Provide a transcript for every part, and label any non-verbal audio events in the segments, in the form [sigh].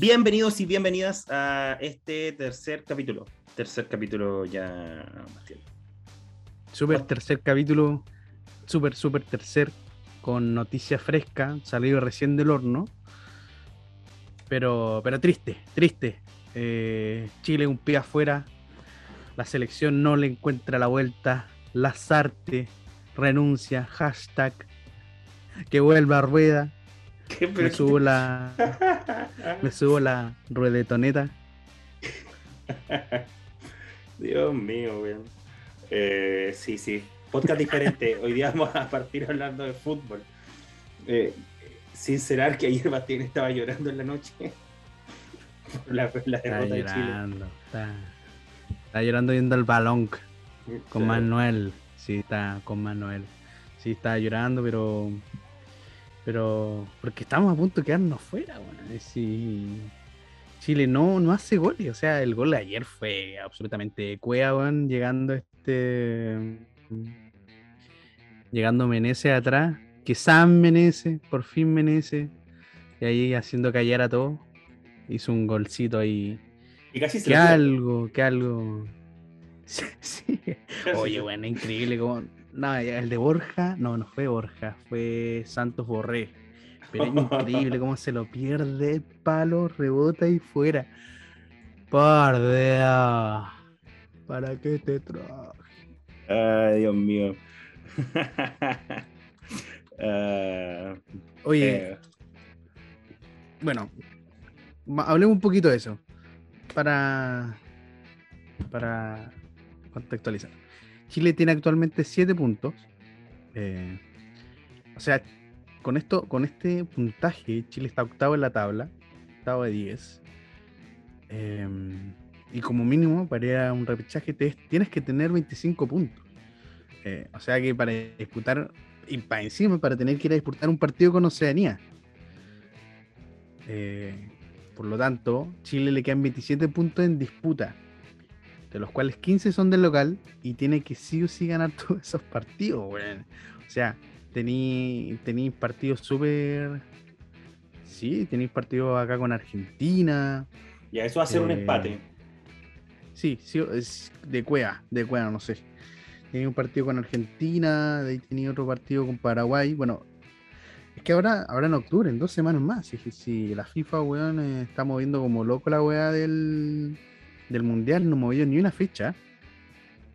Bienvenidos y bienvenidas a este tercer capítulo. Tercer capítulo ya, Bastián. Super tercer capítulo, super, super tercer, con noticia fresca, salido recién del horno. Pero, pero triste, triste. Eh, Chile un pie afuera, la selección no le encuentra la vuelta, Lazarte renuncia, hashtag que vuelva a rueda. [laughs] Me subo la. [laughs] me subo la ruedetoneta. [laughs] Dios mío, weón. Eh, sí, sí. Podcast diferente. [laughs] Hoy día vamos a partir hablando de fútbol. Eh, sincerar que ayer Bastián estaba llorando en la noche. la, la está llorando, Está, está, llorando viendo el balón con Manuel. Sí, está con Manuel. Sí, está llorando, pero pero porque estamos a punto de quedarnos fuera, bueno, si Chile no, no hace goles, o sea, el gol de ayer fue absolutamente cueva, llegando este llegando Menezes atrás, que Sam Menezes, por fin Menezes, y ahí haciendo callar a todo, hizo un golcito ahí. Y casi se que algo, que algo. [laughs] Sí, Oye, bueno, increíble como no, el de Borja, no, no fue Borja, fue Santos Borré. Pero es increíble cómo se lo pierde palo, rebota y fuera. Pardea. ¿Para qué te traje? Ay, Dios mío. [laughs] Ah, Oye. Eh. Bueno, hablemos un poquito de eso. Para. Para contextualizar. Chile tiene actualmente 7 puntos. Eh, o sea, con esto, con este puntaje, Chile está octavo en la tabla, octavo de 10. Em, y como mínimo, para ir a un repechaje, tienes que tener 25 puntos. Eh, o sea que para disputar, y para encima, para tener que ir a disputar un partido con Oceanía. Eh, por lo tanto, Chile le quedan 27 puntos en disputa de los cuales 15 son del local y tiene que sí o sí ganar [laughs] todos esos partidos, weón. O sea, tenéis partidos súper. Sí, tenéis partidos acá con Argentina. Ya, eso va a ser un eh, empate. Sí, sí, es de cueva, de cueva, no sé. Tenía un partido con Argentina, de ahí tenía otro partido con Paraguay. Bueno, es que ahora, ahora en octubre, en dos semanas más, si, si la FIFA, weón, eh, está moviendo como loco la weá del, del mundial no movió ni una fecha.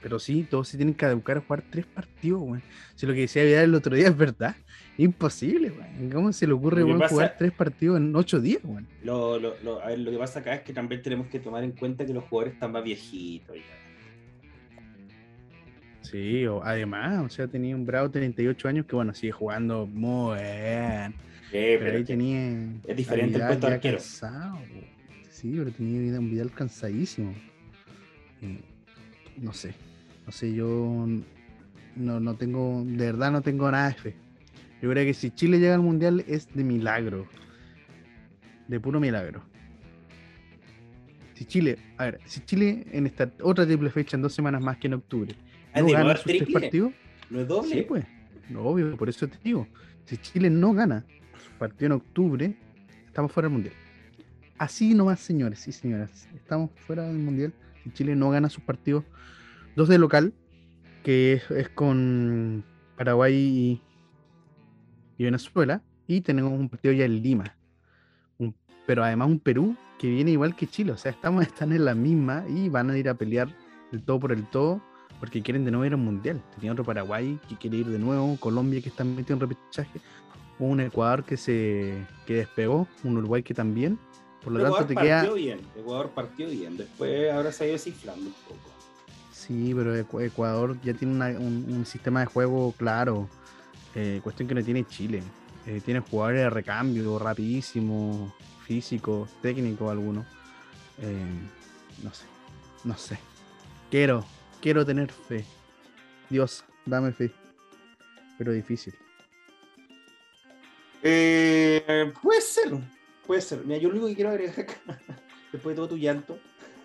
Pero sí, todos se tienen que educar a jugar tres partidos, güey. Si lo que decía Vidal el otro día es verdad, imposible, güey. ¿Cómo se le ocurre jugar tres partidos en ocho días, güey? Lo, lo, lo, a ver, lo que pasa acá es que también tenemos que tomar en cuenta que los jugadores están más viejitos Sí, o, además, o sea, tenía un Bravo 38 años que, bueno, sigue jugando muy bien. pero, ahí tenía. Es diferente el puesto de arquero. Sí, pero tenía un Vidal cansadísimo. no sé. No sé, yo no, no tengo, de verdad no tengo nada de fe. Yo creo que si Chile llega al Mundial es de milagro. De puro milagro. Si Chile, a ver, si Chile en esta otra triple fecha en dos semanas más que en octubre, ah, no gana sus tres partidos, ¿no es doble? Sí, pues, no, obvio, por eso te digo. Si Chile no gana su partido en octubre, estamos fuera del Mundial. Así nomás, señores y señoras. Estamos fuera del Mundial. Chile no gana sus partidos, dos de local, que es, con Paraguay y, Venezuela. Y tenemos un partido ya en Lima. pero además un Perú que viene igual que Chile. O sea, estamos, [laughs] están en la misma y van a ir a pelear el todo por el todo porque quieren de nuevo ir al mundial. Tenía otro Paraguay que quiere ir de nuevo, Colombia que está metido en repechaje, un Ecuador que se que despegó, un Uruguay que también. Por lo tanto, te queda. bien, Ecuador partió bien. Después ahora se ha ido cifrando un poco. Sí, pero Ecuador ya tiene un, sistema de juego claro. Eh, cuestión que no tiene Chile. Eh, tiene jugadores de recambio rapidísimo, físico, técnico alguno. Eh, no sé, no sé. Quiero, quiero tener fe. Dios, dame fe. Pero difícil. puede ser, Puede ser. Mira, yo lo único que quiero agregar acá, [laughs] después de todo tu llanto,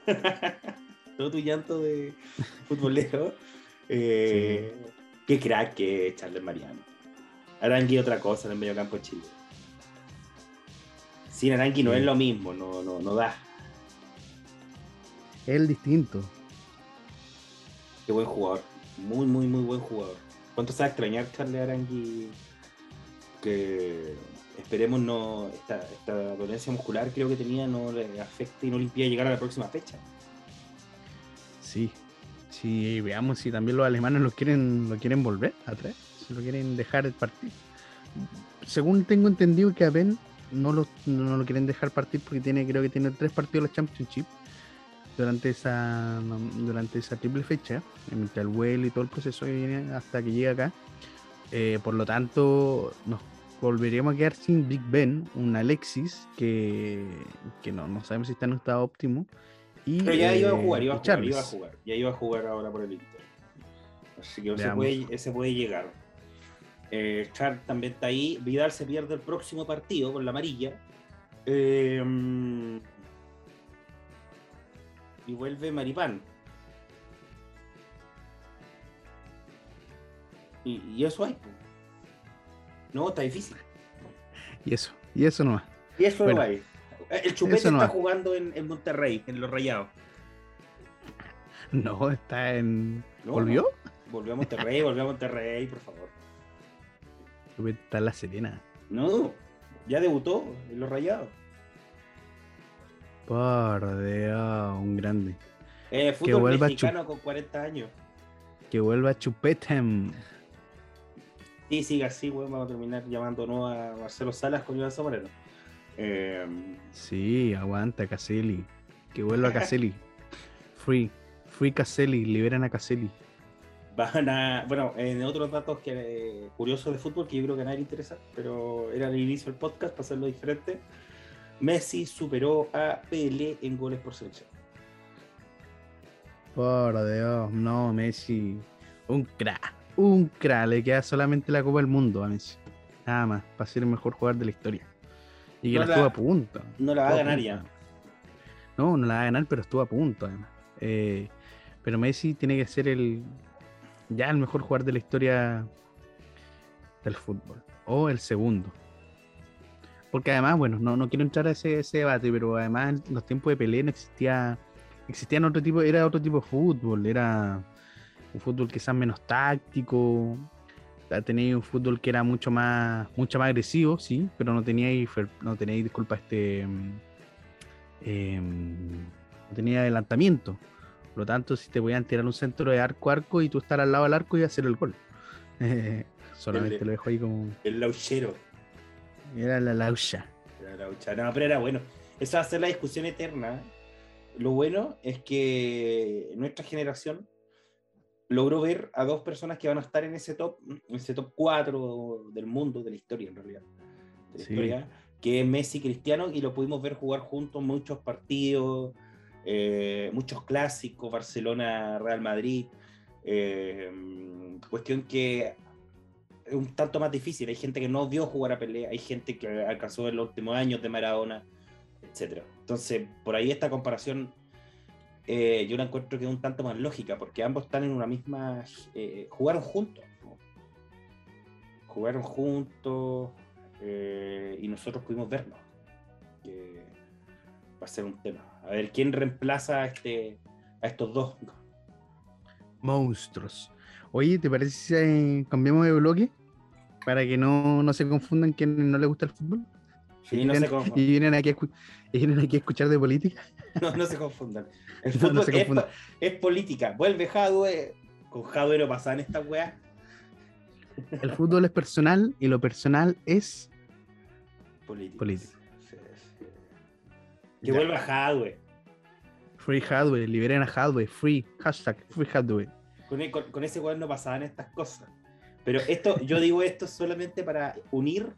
[laughs] todo tu llanto de [laughs] futbolero, eh, qué crack que es Charles Mariano. Arangui otra cosa en el medio campo de Chile. Sin Arangui no es lo mismo, no, no, no da. Es el distinto. Qué buen jugador. Muy, muy, muy buen jugador. ¿Cuánto se va a extrañar Charles Arangui? Que esperemos no. Esta, esta dolencia muscular creo que tenía no le afecte y no le impida llegar a la próxima fecha. Sí. Sí, veamos si también los alemanes lo quieren, lo quieren volver a traer. Si lo quieren dejar el partido. Según tengo entendido que a Ben no lo, no lo quieren dejar partir porque tiene, creo que tiene tres partidos de la Championship durante esa durante esa triple fecha, entre el vuelo y todo el proceso que viene hasta que llegue acá. Eh, por lo tanto, nos volveríamos a quedar sin Big Ben, un Alexis que, que no, no sabemos si está en un estado óptimo. Y, Pero ya iba a eh, jugar, iba a jugar, iba a jugar. Ya iba a jugar ahora por el Inter. Así que ese puede, ese puede llegar. Eh, Char también está ahí. Vidal se pierde el próximo partido con la amarilla. Eh, y vuelve Maripán. Y, y eso hay. No, está difícil. Y eso, y eso nomás. Y eso Bueno, no hay. Eh, El Chupete está jugando en, en Monterrey, en los Rayados. No, está en. No, ¿Volvió? Volvió a Monterrey, volvió a Monterrey, por favor. Está en la Serena. No, ya debutó en los Rayados. Por Dios, un grande. Eh, fútbol vuelva a mexicano con 40 años. Que vuelva Chupetem. Sí, sigue así, weón. Vamos a terminar llamándonos a Marcelo Salas con Iván Zamorano. Eh, Sí, aguanta Caselli. Que vuelva [laughs] Caselli. Free. Free Caselli. Liberan a Caselli. van a. Bueno, en otros datos que eh, curiosos de fútbol que yo creo que a nadie le interesa, pero era el inicio del podcast para hacerlo diferente. Messi superó a Pelé en goles por selección. Por Dios, no, Messi. Un crack. Un crack. Le queda solamente la Copa del Mundo a Messi. Nada más. Para ser el mejor jugador de la historia. Y que No la estuvo a punto. No la va a ganar ya. No, no la va a ganar, pero estuvo a punto además. Eh, pero Messi tiene que ser el ya el mejor jugador de la historia del fútbol. O el segundo. Porque además, bueno, no, no quiero entrar a ese, ese debate, pero además en los tiempos de Pelé no existía. Existían otro tipo, era otro tipo de fútbol, era un fútbol quizás menos táctico. Tenéis un fútbol que era mucho más, mucho más agresivo, sí, pero no teníais, no teníais, disculpa, este mm, em, no tenía adelantamiento. Por lo tanto, si te podían tirar un centro de arco a arco y tú estar al lado del arco y hacer el gol. Eh, [laughs] solamente El lo dejo ahí como. El lauchero. Era la laucha. Era laucha. No, pero era bueno. Esa va a ser la discusión eterna. Lo bueno es que nuestra generación logró ver a dos personas que van a estar en ese top, en ese top 4 del mundo, de la historia en realidad. De la Sí. historia, que es Messi y Cristiano, y lo pudimos ver jugar juntos muchos partidos, eh, muchos clásicos, Barcelona, Real Madrid. eh, cuestión que es un tanto más difícil. Hay gente que no vio jugar a Pelé, hay gente que alcanzó en los últimos años de Maradona, etcétera. Entonces, por ahí esta comparación eh, yo la encuentro que es un tanto más lógica, porque ambos están en una misma. eh, jugaron juntos. ¿no? Jugaron juntos eh, y nosotros pudimos vernos. Que va a ser un tema. A ver, ¿quién reemplaza a, este, a estos dos? Monstruos. Oye, ¿te parece si cambiamos de bloque? Para que no, no se confundan quienes no les gusta el fútbol. Sí, y, no, se vienen, confundan. y vienen aquí a, y vienen aquí a escuchar de política. [laughs] No, no se confundan. El fútbol no se es, confundan. es política. Vuelve Jadwe. Con Jadwe no pasaban estas weas. El fútbol es personal y lo personal es. Política. Política. Sí, sí. Que Ya. vuelva Jadwe. Free Hardware, liberen a Hardware, free, hashtag free Hardware. Con, con- con ese weón no pasaban estas cosas. Pero esto, yo digo esto solamente para unir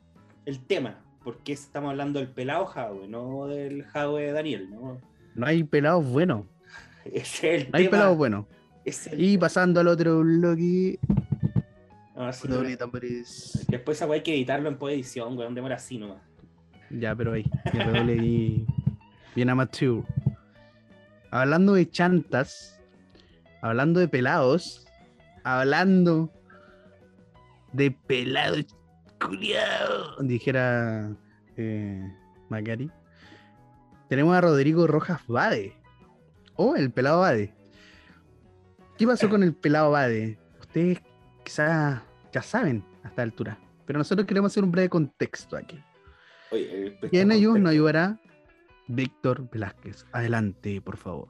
el tema. Porque estamos hablando del pelado Jadwe, no del Jadwe de Daniel. ¿no? No hay pelados buenos, [laughs] es el no hay tema. pelados buenos. ese es el Y tema. pasando al otro bloque. No, sí, tambores. Después esa weá hay que editarlo en post-edición, weón. Demora así nomás. Ya, pero ahí. Y redoble ahí. Bien amateur. Hablando de chantas. Hablando de pelados. Hablando de pelados culiao. Dijera eh, Macari. Tenemos a Rodrigo Rojas Bade. O el pelado Bade. ¿Qué pasó con el pelado Bade? Ustedes quizás ya saben a esta altura. Pero nosotros queremos hacer un breve contexto aquí. Oye, y en ellos nos ayudará Víctor Velázquez. Adelante, por favor.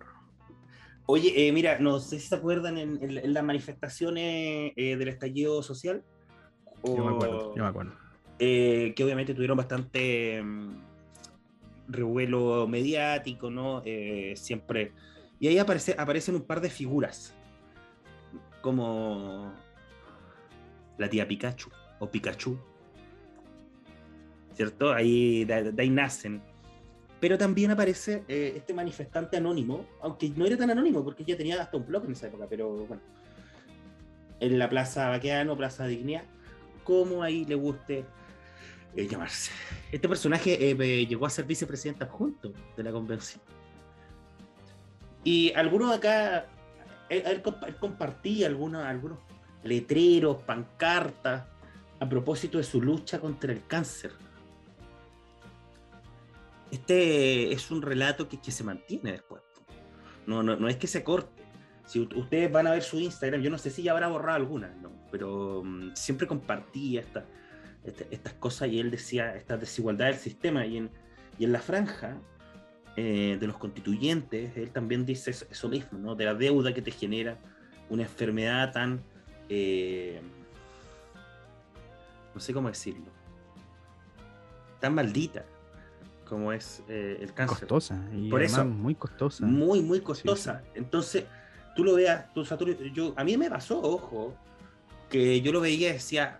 Oye, eh, mira, no sé si se acuerdan en, las manifestaciones eh, del estallido social. yo me acuerdo, yo me acuerdo. Eh, que obviamente tuvieron bastante mm, revuelo mediático, ¿no? siempre. Y ahí aparece, aparecen un par de figuras, como la tía Pikachu o Pikachu, ¿cierto? Ahí, de, ahí nacen. Pero también aparece eh, este manifestante anónimo, aunque no era tan anónimo, porque ya tenía hasta un blog en esa época, pero bueno. En la Plaza Baqueano, Plaza Dignidad, como ahí le guste eh, llamarse. Este personaje eh, llegó a ser vicepresidente adjunto de la convención. Y algunos acá, él, compartía algunos, algunos letreros, pancartas, a propósito de su lucha contra el cáncer. Este es un relato que, que se mantiene después. No, no, no es que se corte. Si ustedes van a ver su Instagram, yo no sé si ya habrá borrado alguna, pero mm, siempre compartía esta, este, estas cosas y él decía esta desigualdad del sistema. Y en, y en la franja eh, de los constituyentes, él también dice eso, mismo, ¿no? de la deuda que te genera una enfermedad tan... Eh, no sé cómo decirlo, tan maldita como es eh, el cáncer. Costosa, y Por eso, muy costosa. Muy, muy costosa. Entonces, tú lo veas, tú, yo, a mí me pasó, ojo, que yo lo veía y decía,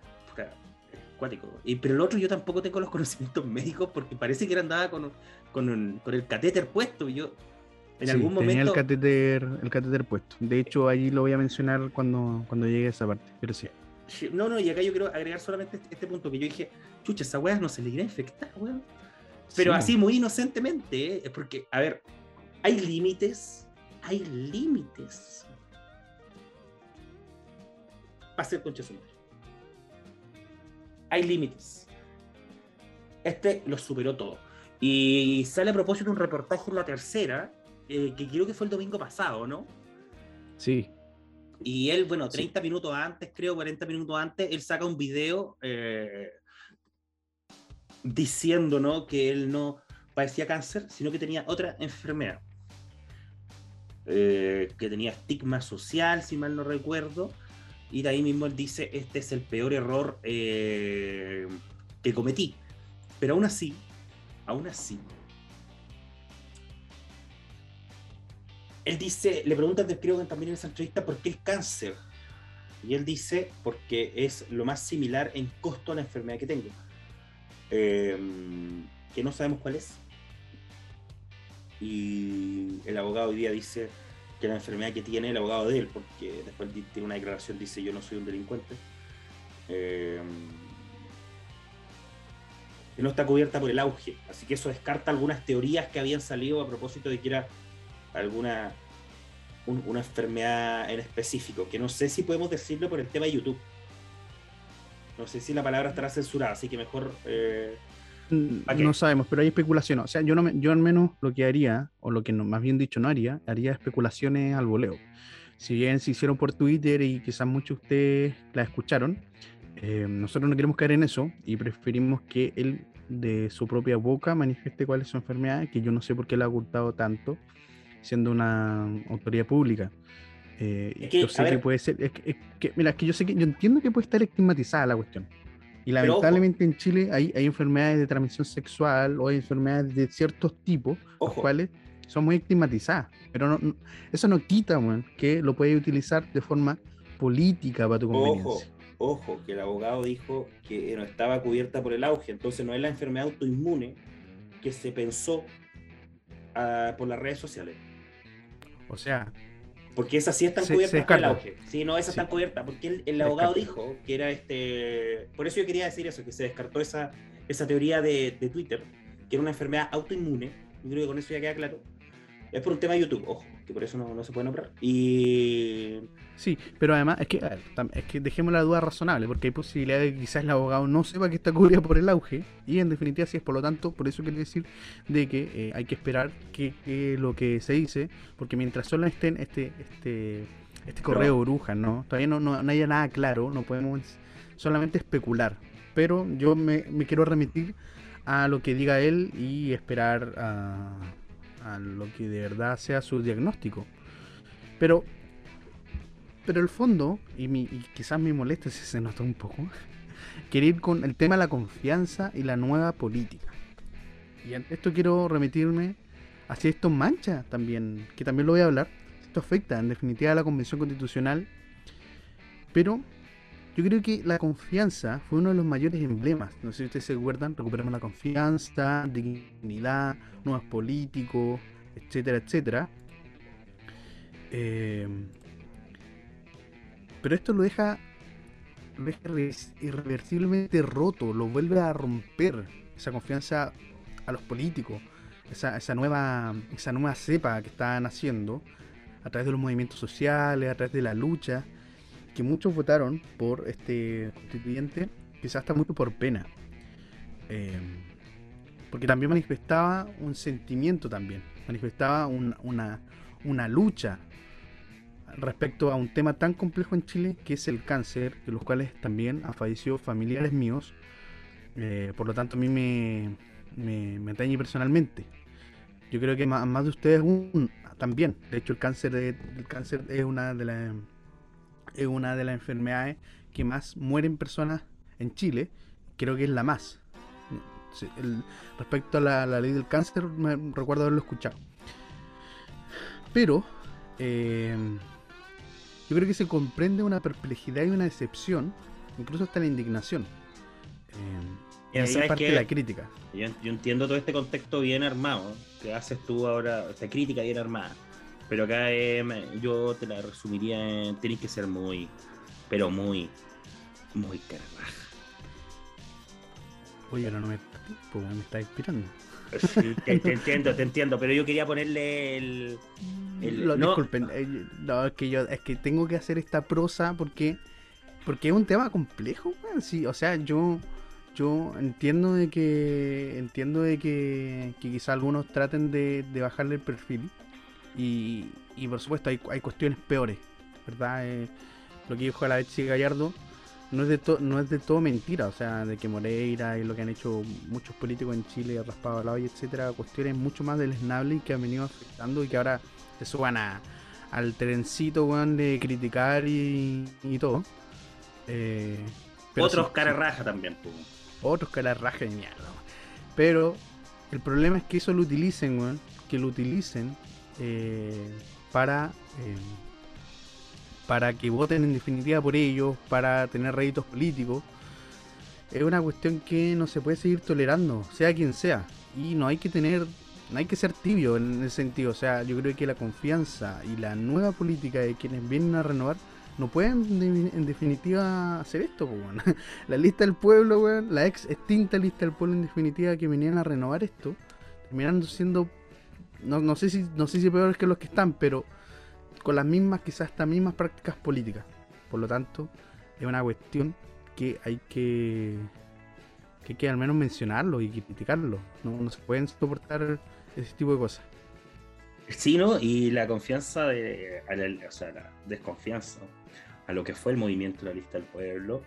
cuático. Y, pero el otro yo tampoco tengo los [laughs] conocimientos médicos porque parece que él andaba con, con, con el catéter puesto y yo en algún momento... Tenía el catéter, el catéter puesto. De hecho, allí lo voy a mencionar cuando, cuando llegue a esa parte, pero sí. No, no, y acá yo quiero agregar solamente este, este punto que yo dije, chucha, esa weá no se le irá a infectar, weón. Pero así muy inocentemente, ¿eh? porque, a ver, hay límites, hay límites para ser concha Hay límites. Este lo superó todo. Y sale a propósito un reportaje en la tercera, eh, que creo que fue el domingo pasado, ¿no? Sí, y él, bueno, 30 minutos antes, creo, 40 minutos antes, él saca un video eh, diciendo ¿no? que él no padecía cáncer, sino que tenía otra enfermedad. Eh, que tenía estigma social, si mal no recuerdo. Y de ahí mismo él dice, este es el peor error eh, que cometí. Pero aún así, aún así, él dice, le preguntan creo también en esa entrevista por qué el cáncer. Y él dice, porque es lo más similar en costo a la enfermedad que tengo. Em, que no sabemos cuál es. Y el abogado hoy día dice que la enfermedad que tiene el abogado de él, porque después tiene una declaración, dice yo no soy un delincuente. Eh, que no está cubierta por el auge. Así que eso descarta algunas teorías que habían salido a propósito de que era alguna una enfermedad en específico, que no sé si podemos decirlo por el tema de YouTube. No sé si la palabra estará censurada, así que mejor... Eh, no sabemos, pero hay especulaciones. O sea, yo, no yo al menos lo que haría, o lo que no, más bien dicho no haría, haría especulaciones al voleo. Si bien se hicieron por Twitter y quizás muchos de ustedes la escucharon, eh, nosotros no queremos caer en eso y preferimos que él de su propia boca manifieste cuál es su enfermedad, que yo no sé por qué le ha ocultado tanto siendo una autoridad pública. Eh, yo sé que puede ser, es que, mira, es que yo sé que yo entiendo que puede estar estigmatizada la cuestión. Y lamentablemente en Chile hay, hay enfermedades de transmisión sexual o hay enfermedades de ciertos tipos, los cuales son muy estigmatizadas. Pero no, eso no quita que lo puedes utilizar de forma política para tu conveniencia. Ojo, ojo, que el abogado dijo que no estaba cubierta por el auge, entonces no es la enfermedad autoinmune que se pensó ah, por las redes sociales. O sea. Porque esas sí están cubiertas por el auge. Sí, no, esas están cubiertas. Porque el, abogado dijo que era este. Por eso yo quería decir eso, que se descartó esa, esa teoría de, Twitter, que era una enfermedad autoinmune. Yo creo que con eso ya queda claro. Es por un tema de YouTube, ojo, que por eso no, no se puede nombrar. Y. Sí, pero además es que, ver, es que dejemos la duda razonable, porque hay posibilidad de que quizás el abogado no sepa que está cubierta por el auge, y en definitiva sí es por lo tanto, por eso quiere decir de que eh, hay que esperar que, que lo que se dice, porque mientras solo estén este, este, este correo bruja, ¿no? Todavía no, no, no haya nada claro, no podemos solamente especular. Pero yo me, me quiero remitir a lo que diga él y esperar a, a lo que de verdad sea su diagnóstico. Pero pero el fondo, y, mi, quizás me moleste si se nota un poco, [laughs] quiere ir con el tema de la confianza y la nueva política. Y esto quiero remitirme hacia esto mancha también, que también lo voy a hablar. Esto afecta en definitiva a la Convención Constitucional, pero yo creo que la confianza fue uno de los mayores emblemas. No sé si ustedes se acuerdan, recuperamos la confianza, dignidad, nuevos políticos, etcétera, etcétera. Eh, pero esto lo deja, lo deja irre- irreversiblemente roto, lo vuelve a romper esa confianza a los políticos, esa, esa nueva, esa nueva cepa que están haciendo a través de los movimientos sociales, a través de la lucha, que muchos votaron por este constituyente, quizás hasta mucho por pena. Eh, porque también manifestaba un sentimiento también, manifestaba un- una, una lucha respecto a un tema tan complejo en Chile que es el cáncer, de los cuales también han fallecido familiares míos. Eh, por lo tanto, a mí me, me, me atañe personalmente. Yo creo que más, de ustedes también. De hecho, el cáncer, el cáncer es una de las es una de las enfermedades que más mueren personas en Chile. Creo que es la más. Sí, el- respecto a la, la ley del cáncer, me recuerdo haberlo escuchado. Pero eh, yo creo que se comprende una perplejidad y una decepción, incluso hasta la indignación. Eh, y Mira, ahí ¿sabes parte qué? la crítica. Yo, yo entiendo todo este contexto bien armado que haces tú ahora, esta crítica bien armada. Pero acá eh, yo te la resumiría en tenés que ser muy, pero muy, muy carabaja. Oye, ahora no me, pues, me está inspirando. Sí, [laughs] te, te entiendo, te entiendo, pero yo quería ponerle el. el- Lo- no. Disculpen, eh, no, es que yo es que tengo que hacer esta prosa porque porque es un tema complejo, weón, sí, o sea, yo yo entiendo de que entiendo de que, que quizá algunos traten de, de bajarle el perfil y, y por supuesto hay, hay cuestiones peores, ¿verdad? Eh, lo que dijo la Betsy Gallardo no es de to- no es de todo mentira, o sea, de que Moreira y lo que han hecho muchos políticos en Chile, raspado a la olla, etcétera, cuestiones mucho más deleznables y que han venido afectando y que ahora se suban a, al trencito, weón, de criticar y, y todo. Eh, Otros sí, cara raja también, pues. otros la raja de mierda. weón. Pero el problema es que eso lo utilicen, weón. Que lo utilicen eh, para eh, para que voten en definitiva por ellos, para tener réditos políticos. Es una cuestión que no se puede seguir tolerando, sea quien sea. Y no hay que tener, no hay que ser tibio en ese sentido. O sea, yo creo que la confianza y la nueva política de quienes vienen a renovar no pueden de- en definitiva hacer esto. [laughs] La lista del pueblo, la ex extinta lista del pueblo en definitiva que venían a renovar esto, terminando siendo, no, no sé si no sé si peores que los que están, pero con las mismas, quizás hasta mismas prácticas políticas. Por lo tanto, es una cuestión que hay que que hay que al menos mencionarlo y criticarlo. No, no se pueden soportar ese tipo de cosas. Sí, ¿no? Y la confianza de. la- o sea, la desconfianza a lo que fue el movimiento de la lista del pueblo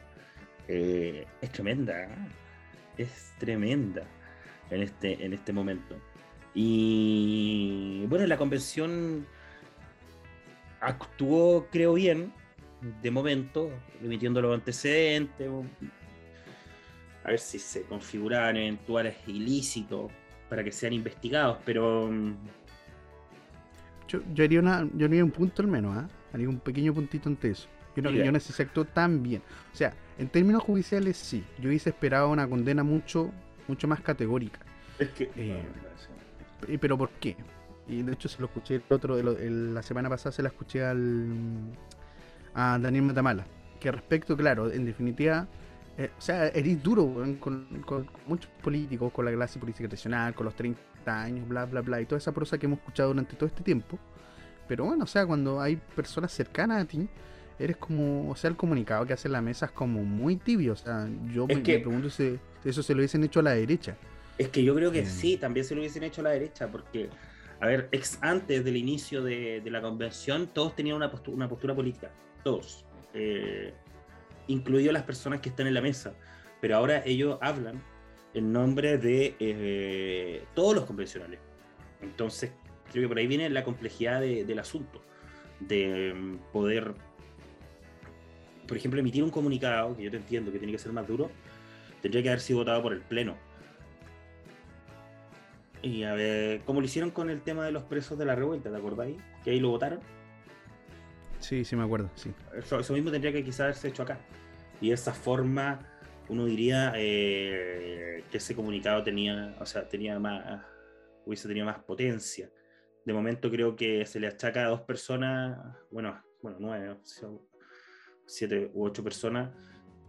eh, es tremenda. ¿eh? Es tremenda en este, en este momento. Y bueno, la convención actuó, creo bien, de momento, remitiendo los antecedentes. A ver si se configuran eventuales ilícitos para que sean investigados, pero. mm, Yo, yo haría una, yo haría un punto al menos, ¿ah? Haría un pequeño puntito ante eso. Yo no, yo no sé si actuó tan bien. O sea, en términos judiciales sí. Yo hubiese esperado una condena mucho, mucho más categórica. Es que. Eh, Eh, ¿Pero por qué? Y de hecho se lo escuché el otro, el- el- la semana pasada se la escuché al a Daniel Matamala. Que respecto, claro, en definitiva, eh, o sea, eres duro con, con, muchos políticos, con la clase política tradicional, con los 30 años, bla, bla, bla, y toda esa prosa que hemos escuchado durante todo este tiempo. Pero bueno, o sea, cuando hay personas cercanas a ti, eres como, o sea, el comunicado que hace la mesa es como muy tibio. O sea, yo me, pregunto si eso se lo hubiesen hecho a la derecha. Es que yo creo que eh. sí, también se lo hubiesen hecho a la derecha, porque, a ver, ex antes del inicio de, la convención, todos tenían una postura, una postura política, todos, eh, incluidos las personas que están en la mesa, pero ahora ellos hablan en nombre de eh, todos los convencionales. Entonces, creo que por ahí viene la complejidad del asunto, de mm, poder, por ejemplo, emitir un comunicado, que yo te entiendo que tiene que ser más duro, tendría que haber sido votado por el Pleno y a ver, como lo hicieron con el tema de los presos de la revuelta, ¿te acordáis? Que ahí lo votaron. Sí, sí me acuerdo, sí. Eso, mismo tendría que quizás haberse hecho acá. Y de esa forma, uno diría eh, que ese comunicado tenía, o sea, tenía más, hubiese tenido más potencia. De momento creo que se le achaca a dos personas, bueno, bueno, nueve, siete u ocho personas,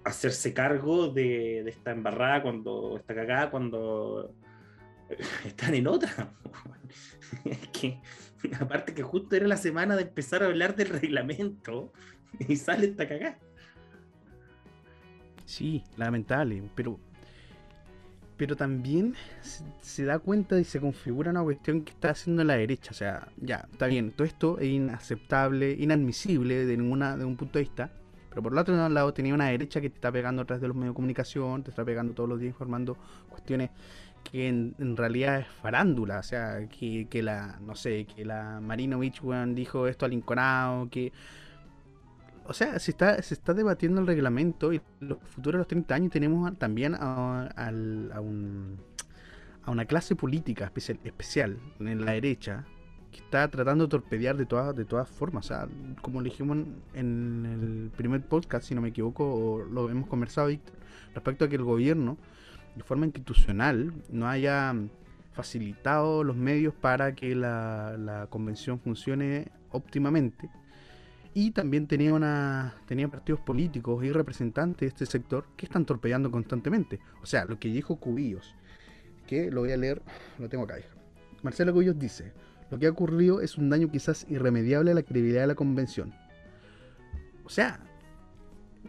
hacerse cargo de, de esta embarrada cuando está cagada, cuando [laughs] están en otra. [laughs] es que, aparte que justo era la semana de empezar a hablar del reglamento [laughs] y sale esta cagada. Sí, lamentable, pero pero también se, da cuenta y se configura una cuestión que está haciendo la derecha. O sea, ya, está bien, todo esto es inaceptable, inadmisible de ninguna de un punto de vista. Pero por el otro lado tenía una derecha que te está pegando atrás de los medios de comunicación, te está pegando todos los días informando cuestiones que en, realidad es farándula, o sea, que, que, la, no sé, que la Marinovich dijo esto al Inconado, que... O sea, se está, se está debatiendo el reglamento y los futuros de los 30 años tenemos también a, a, un, a una clase política especial, especial en la derecha que está tratando de torpedear de todas, de todas formas. O sea, como le dijimos en el primer podcast, si no me equivoco, o lo hemos conversado, Víctor, respecto a que el gobierno de forma institucional no haya facilitado los medios para que la, convención funcione óptimamente. Y también tenía, una, tenía partidos políticos y representantes de este sector que están torpedeando constantemente. O sea, lo que dijo Cubillos, que lo voy a leer, lo tengo acá. Marcelo Cubillos dice, lo que ha ocurrido es un daño quizás irremediable a la credibilidad de la convención. O sea,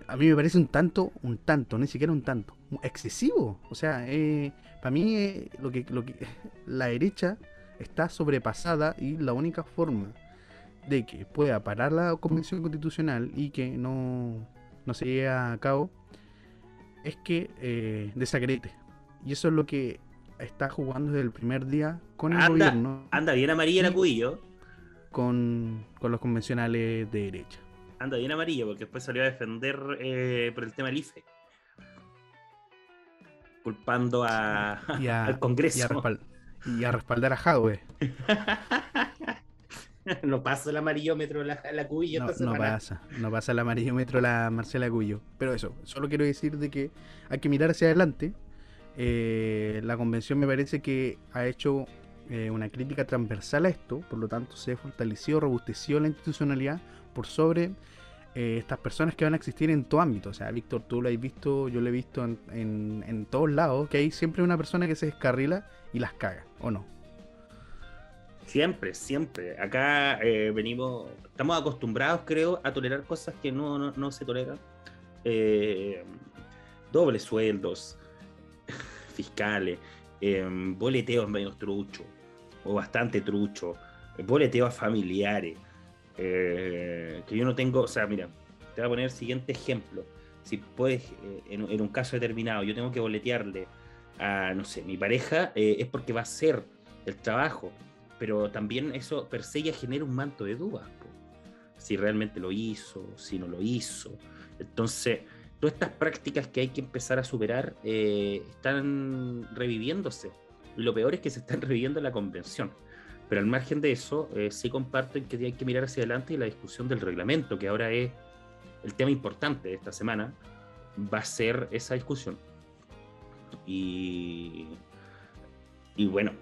a mí me parece un tanto, un tanto, ni siquiera un tanto, excesivo. O sea, eh, para mí eh, lo, que, lo que [laughs] la derecha está sobrepasada y la única forma de que pueda parar la convención constitucional y que no, no se llegue a cabo es que eh, desagrete. Y eso es lo que está jugando desde el primer día con el gobierno. Anda bien amarilla la cubillo. Con, con los convencionales de derecha anda bien amarillo, porque después salió a defender eh, por el tema del IFE. Culpando a, [laughs] al Congreso. Y a, respaldar a Jadwe. [laughs] no pasa el amarillómetro la, la Cubillo. No, no pasa, no pasa el amarillómetro la Marcela Cubillo. Pero eso, solo quiero decir de que hay que mirar hacia adelante. Eh, la convención me parece que ha hecho eh, una crítica transversal a esto, por lo tanto se fortaleció, robusteció la institucionalidad por sobre eh, estas personas que van a existir en todo ámbito. O sea, Víctor, tú lo has visto, yo lo he visto en, todos lados, que hay siempre una persona que se descarrila y las caga, ¿o no? Siempre, siempre. Acá eh, venimos, estamos acostumbrados, creo, a tolerar cosas que no, se toleran. Eh, dobles sueldos, [laughs] fiscales, boleteos medio trucho, o bastante trucho, boleteos familiares. Eh, que yo no tengo, o sea, mira, te voy a poner el siguiente ejemplo. Si puedes, eh, en, un caso determinado, yo tengo que boletearle a, no sé, mi pareja, eh, es porque va a ser el trabajo, pero también eso per se ya genera un manto de dudas. Si realmente lo hizo, si no lo hizo. Entonces, todas estas prácticas que hay que empezar a superar están reviviéndose. lo peor es que se están reviviendo en la convención. Pero al margen de eso, eh, sí comparto en que hay que mirar hacia adelante y la discusión del reglamento, que ahora es el tema importante de esta semana, va a ser esa discusión. Y, y bueno,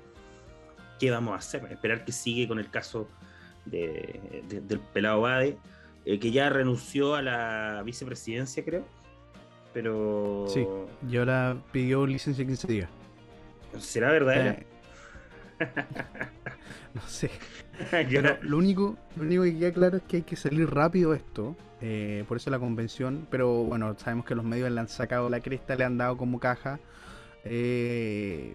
¿qué vamos a hacer? Esperar que sigue con el caso del pelado Bade, eh, que ya renunció a la vicepresidencia, creo. pero. Sí, y ahora pidió licencia 15 días. ¿Será verdadera? Eh, [laughs] [laughs] no sé. [laughs] Pero lo único, lo único que queda claro es que hay que salir rápido de esto. eh, por eso la convención. Pero bueno, sabemos que los medios le han sacado la cresta, le han dado como caja. eh,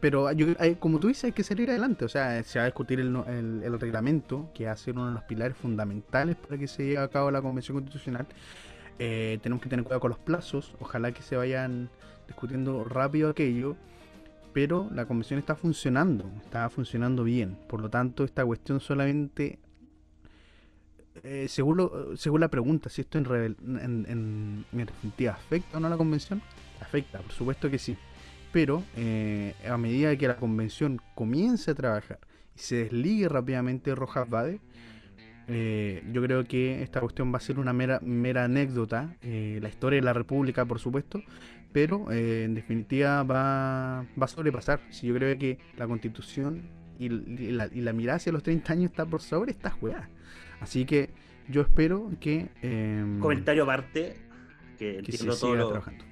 pero yo- hay- como tú dices, hay que salir adelante. O sea, se va a discutir el, el- el reglamento, que va a ser uno de los pilares fundamentales para que se lleve a cabo la convención constitucional. Eh, tenemos que tener cuidado con los plazos. Ojalá que se vayan discutiendo rápido aquello pero la convención está funcionando, está funcionando bien. Por lo tanto, esta cuestión solamente, eh, según, la pregunta, si esto en, revel- en, en- afecta o no a la convención, afecta, por supuesto que sí. Pero eh, a medida que la convención comience a trabajar y se desligue rápidamente Rojas Vade, eh, yo creo que esta cuestión va a ser una mera, mera anécdota, la historia de la República, por supuesto, pero eh, en definitiva va, va a sobrepasar. Si yo creo que la constitución y, y la, y la mirada hacia los 30 años está por sobre esta juega. Así que yo espero que, em, Comentario aparte, que entiendo todo, siga lo, trabajando.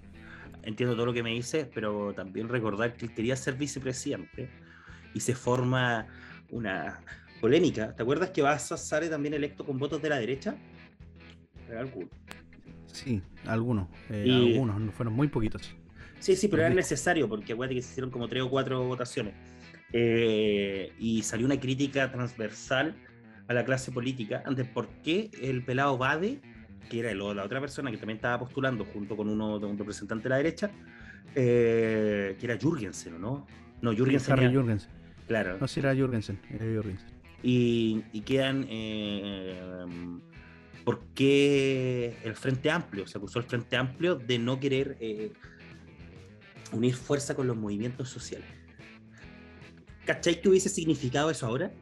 entiendo todo lo que me dices, pero también recordar que él quería ser vicepresidente y se forma una polémica. ¿Te acuerdas que Baza sale también electo con votos de la derecha? Alguno. Sí, algunos, eh, Y- algunos, no fueron muy poquitos. Sí, sí, pero era necesario porque acuérdate que se hicieron como tres o cuatro votaciones. Eh, y salió una crítica transversal a la clase política ante por qué el pelado Bade, que era el- la otra persona que también estaba postulando junto con uno de un representante de la derecha, eh, que era Jürgensen, ¿o ¿no? No, Jürgensen. Era- Jürgensen. claro. No, si era Jürgensen, era Jürgensen. y, y quedan eh, por qué el Frente Amplio, se acusó el Frente Amplio de no querer eh, unir fuerza con los movimientos sociales. ¿Cachai que hubiese significado eso ahora?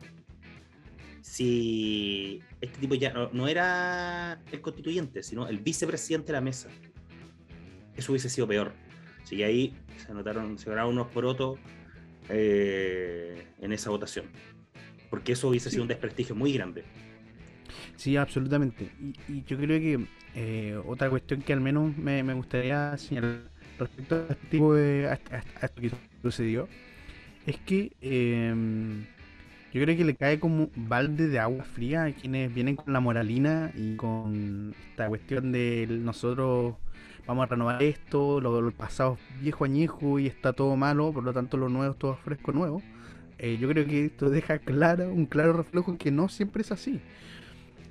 Si este tipo ya no, no era el constituyente, sino el vicepresidente de la mesa. Eso hubiese sido peor. Así que ahí se anotaron, se ganaron unos porotos eh, en esa votación. Porque eso hubiese Sí. sido un desprestigio muy grande. Sí, absolutamente. Y, yo creo que eh, otra cuestión que al menos me, me gustaría señalar respecto a este tipo de, a, esto que sucedió es que em, yo creo que le cae como balde de agua fría a quienes vienen con la moralina y con esta cuestión de nosotros vamos a renovar esto, lo, lo pasado viejo añejo y está todo malo, por lo tanto lo nuevo es todo fresco nuevo. Eh, yo creo que esto deja claro, un claro reflejo que no siempre es así.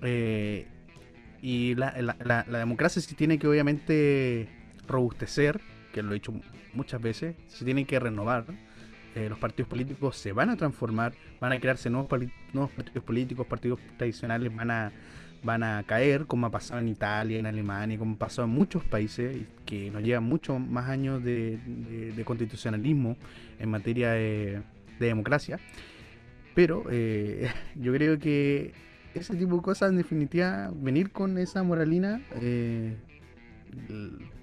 Eh, y la, la- democracia se tiene que obviamente robustecer, que lo he dicho muchas veces, se tiene que renovar. Eh, los partidos políticos se van a transformar, van a crearse nuevos, partidos políticos, partidos tradicionales van a, van a caer, como ha pasado en Italia, en Alemania, como ha pasado en muchos países que nos llevan muchos más años de, constitucionalismo en materia de, de democracia. Pero eh, [laughs] yo creo que ese tipo de cosas, en definitiva, venir con esa moralina eh,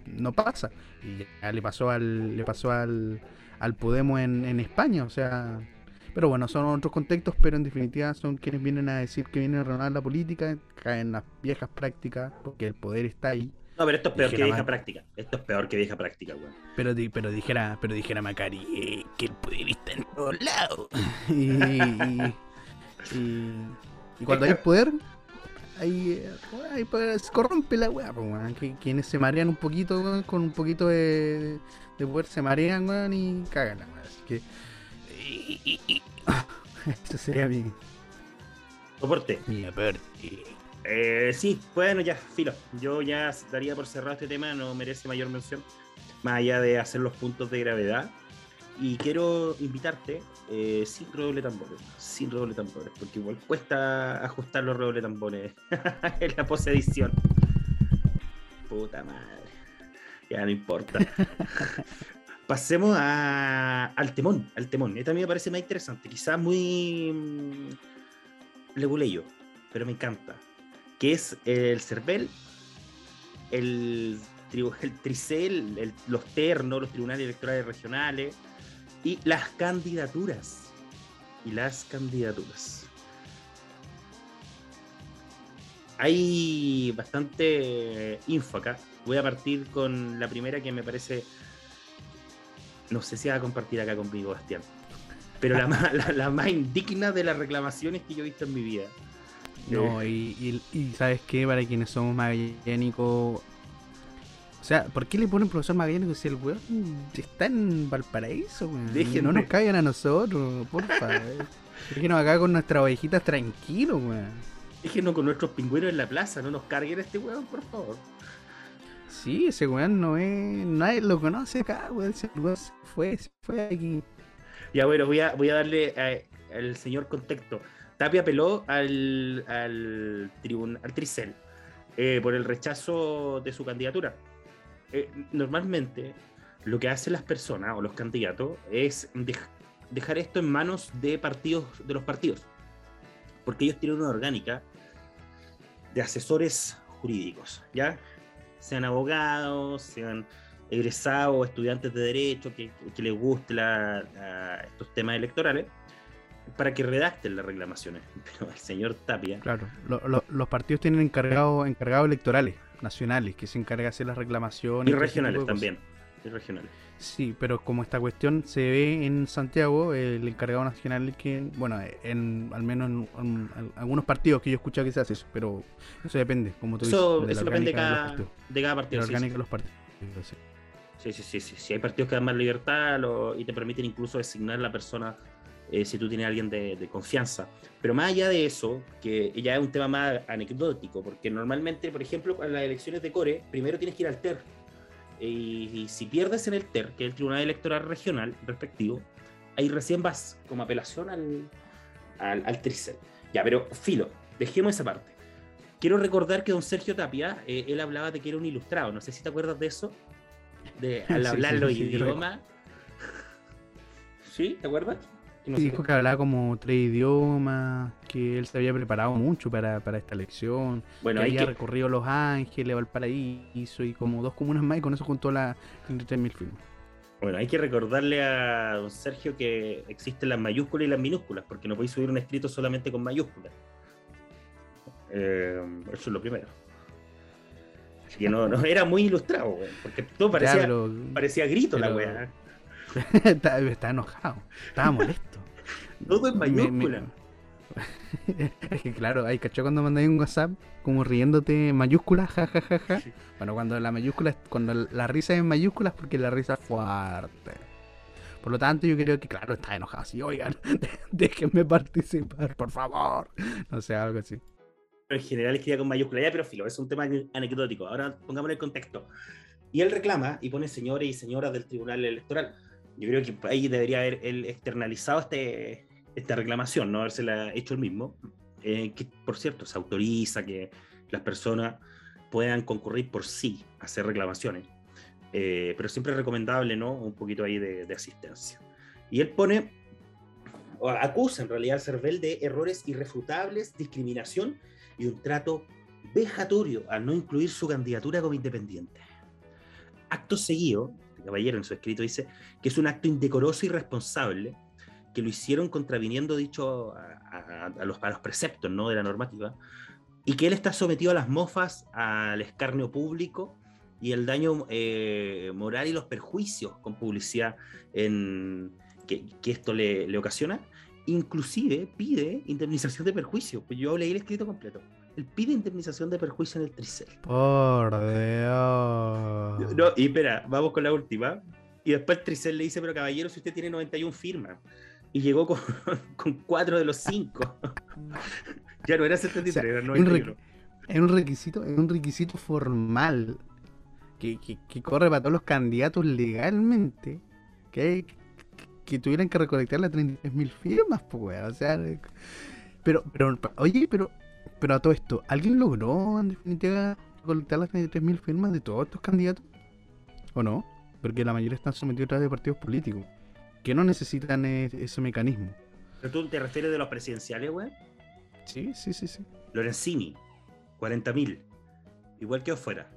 no pasa. Y ya le pasó al, le pasó al, al Podemos en, en España, o sea. Pero bueno, son otros contextos, pero en definitiva son quienes vienen a decir que vienen a renovar la política, caen las viejas prácticas, porque el poder está ahí. No, pero esto es peor que vieja práctica. Esto es peor que vieja práctica, weón. Pero, di- pero dijera, pero dijera Macari eh, que el poder está en todos lados. [laughs] y, y, y- y cuando hay poder, ahí, eh, ahí se corrompe la weá, pues, weón. Que, quienes se marean un poquito, weón, con un poquito de, de poder se marean, weón, y cagan la weá. Así que. y- y- y- [laughs] Eso sería mi, Soporte. mi aporte. Eh, sí, bueno, ya, filo. Yo ya daría por cerrado este tema, no merece mayor mención, más allá de hacer los puntos de gravedad. Y quiero invitarte, eh, sin redoble tambores, sin redoble tambores, porque igual cuesta ajustar los redoble tambores [laughs] en la posedición. Puta madre. Ya no importa. [laughs] Pasemos a- al temón, al temón. Esta a mí me parece más interesante, quizás muy mm, leguleyo, pero me encanta. Que es el CERVEL, el, el TRICEL, el- los ternos, los tribunales electorales regionales y las candidaturas. Y las candidaturas. Hay bastante info acá Voy a partir con la primera que me parece. No sé si va a compartir acá conmigo, Bastián. Pero la, más, la, más indigna de las reclamaciones que yo he visto en mi vida. No, y, y, ¿sabes qué? Para quienes somos magallánicos. O sea, ¿por qué le ponen profesor magallánico si el weón está en Valparaíso? Weón? No nos caigan a nosotros, por favor. [laughs] Déjenos acá con nuestras ovejitas tranquilos, weón. Déjenos con nuestros pingüinos en la plaza, no nos carguen a este weón, por favor. Sí, ese weón no es. Nadie lo conoce acá, weón. Ese weón se fue, se fue aquí. Ya bueno, voy a, voy a darle al señor contexto. Tapia peló al, al, tribunal, al Tricel eh, por el rechazo de su candidatura. Eh, normalmente lo que hacen las personas o los candidatos es dejar esto en manos de partidos, de los partidos. Porque ellos tienen una orgánica de asesores jurídicos, ¿ya? Sean abogados, sean egresados, estudiantes de derecho, que, les guste estos temas electorales, para que redacten las reclamaciones. [laughs] Pero el señor Tapia. Claro, los partidos tienen encargados encargado electorales nacionales que se encarga de hacer las reclamaciones. Y regionales también. Y regionales. Sí, pero como esta cuestión se ve en Santiago, el encargado nacional que, bueno, en, al menos en, algunos partidos que yo he escuchado que se hace eso, pero eso depende, como tú eso, dices. eso depende de cada, de cada partido. De los partidos. Sí, sí, sí, sí, sí. Hay partidos que dan más libertad y te permiten incluso designar la persona eh, si tú tienes a alguien de, confianza. Pero más allá de eso, que ya es un tema más anecdótico, porque normalmente, por ejemplo, en las elecciones de Core, primero tienes que ir al TER. Y, si pierdes en el TER, que es el Tribunal Electoral Regional respectivo, ahí recién vas como apelación al, al, al Tricel. Ya, pero filo, dejemos esa parte. Quiero recordar que don Sergio Tapia, eh, él hablaba de que era un ilustrado, no sé si te acuerdas de eso, de al [laughs] hablar los idiomas. ¿Sí? ¿Te acuerdas? Dijo que hablaba como tres idiomas, que él se había preparado mucho para, esta elección, bueno, que había recorrido Los Ángeles, Valparaíso y como dos comunas más y con eso juntó las 33.000 firmas. Bueno, hay que recordarle a don Sergio que existen las mayúsculas y las minúsculas, porque no podéis subir un escrito solamente con mayúsculas. Eh, eso es lo primero. Así que no, no era muy ilustrado, porque todo parecía, parecía grito la weá. Estaba enojado, estaba molesto. Todo en mayúscula. [laughs] es que claro, hay cacho cuando mandáis un WhatsApp como riéndote en mayúsculas, jajajaja. Bueno, cuando la mayúscula, cuando la risa es en mayúsculas porque la risa es fuerte. Por lo tanto, yo creo que, claro, está enojado. Así, oigan, [laughs] déjenme participar, por favor. No sé, algo así. En general escribía con mayúsculas, ya, pero filo, es un tema anecdótico. Ahora pongamos el contexto. Y él reclama y pone señores y señoras del Tribunal Electoral yo creo que ahí debería haber él externalizado este, esta reclamación, no habérsela hecho el mismo. Eh, que, por cierto, se autoriza que las personas puedan concurrir por sí a hacer reclamaciones. Eh, pero siempre es recomendable, ¿no? Un poquito ahí de, asistencia. Y él pone, o acusa en realidad al CERVEL de errores irrefutables, discriminación y un trato vejatorio al no incluir su candidatura como independiente. Acto seguido, caballero en su escrito dice que es un acto indecoroso y irresponsable que lo hicieron contraviniendo dicho a, los, a los preceptos ¿no? de la normativa y que él está sometido a las mofas, al escarnio público y el daño eh, moral y los perjuicios con publicidad en, que, que esto le, le, ocasiona. Inclusive pide indemnización de perjuicio. Pues yo leí el escrito completo. Él pide indemnización de perjuicio en el Tricel. Por Dios. No, y espera, vamos con la última. Y después el Tricel le dice, pero caballero, si usted tiene 91 firmas. Y llegó con, [laughs] con 4 de los 5. [laughs] ya no era 73, era 91. Es un requisito, es un requisito formal que, que, corre para todos los candidatos legalmente. Que, que, tuvieran que recolectar las 33.000 firmas, pues, o sea. Pero, pero, oye, pero pero a todo esto, ¿alguien logró en definitiva colectar las 33.000 firmas de todos estos candidatos? ¿O no? Porque la mayoría están sometidos a de partidos políticos que no necesitan ese mecanismo. ¿Pero tú te refieres de los presidenciales, güey? Sí, sí, sí, sí. Lorenzini, 40.000. Igual que fuera.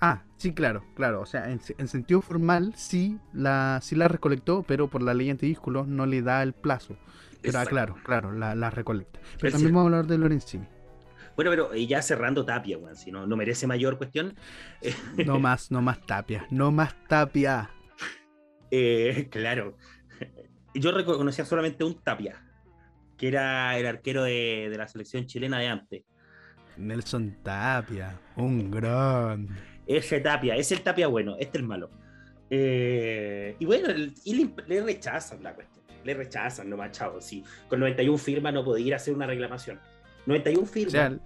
Ah, sí, claro, claro. O sea, en, sentido formal sí la, sí la recolectó, pero por la ley antidísculos no le da el plazo. Pero ah, claro, claro, la, recolecta. Pero también vamos a hablar de Lorenzini. Bueno, pero ya cerrando Tapia, weón, si no, no merece mayor cuestión. No [laughs] más, no más Tapia, no más Tapia. Eh, claro. Yo reconocía solamente un Tapia, que era el arquero de, de la selección chilena de antes. Nelson Tapia, un gran. Ese Tapia, es el Tapia bueno, este es el malo. Eh, y bueno, el- y le, le rechazan la cuestión. Le rechazan, nomás, chavo. Sí, con 91 firmas no podía ir a hacer una reclamación. 91 O firmas. sea, le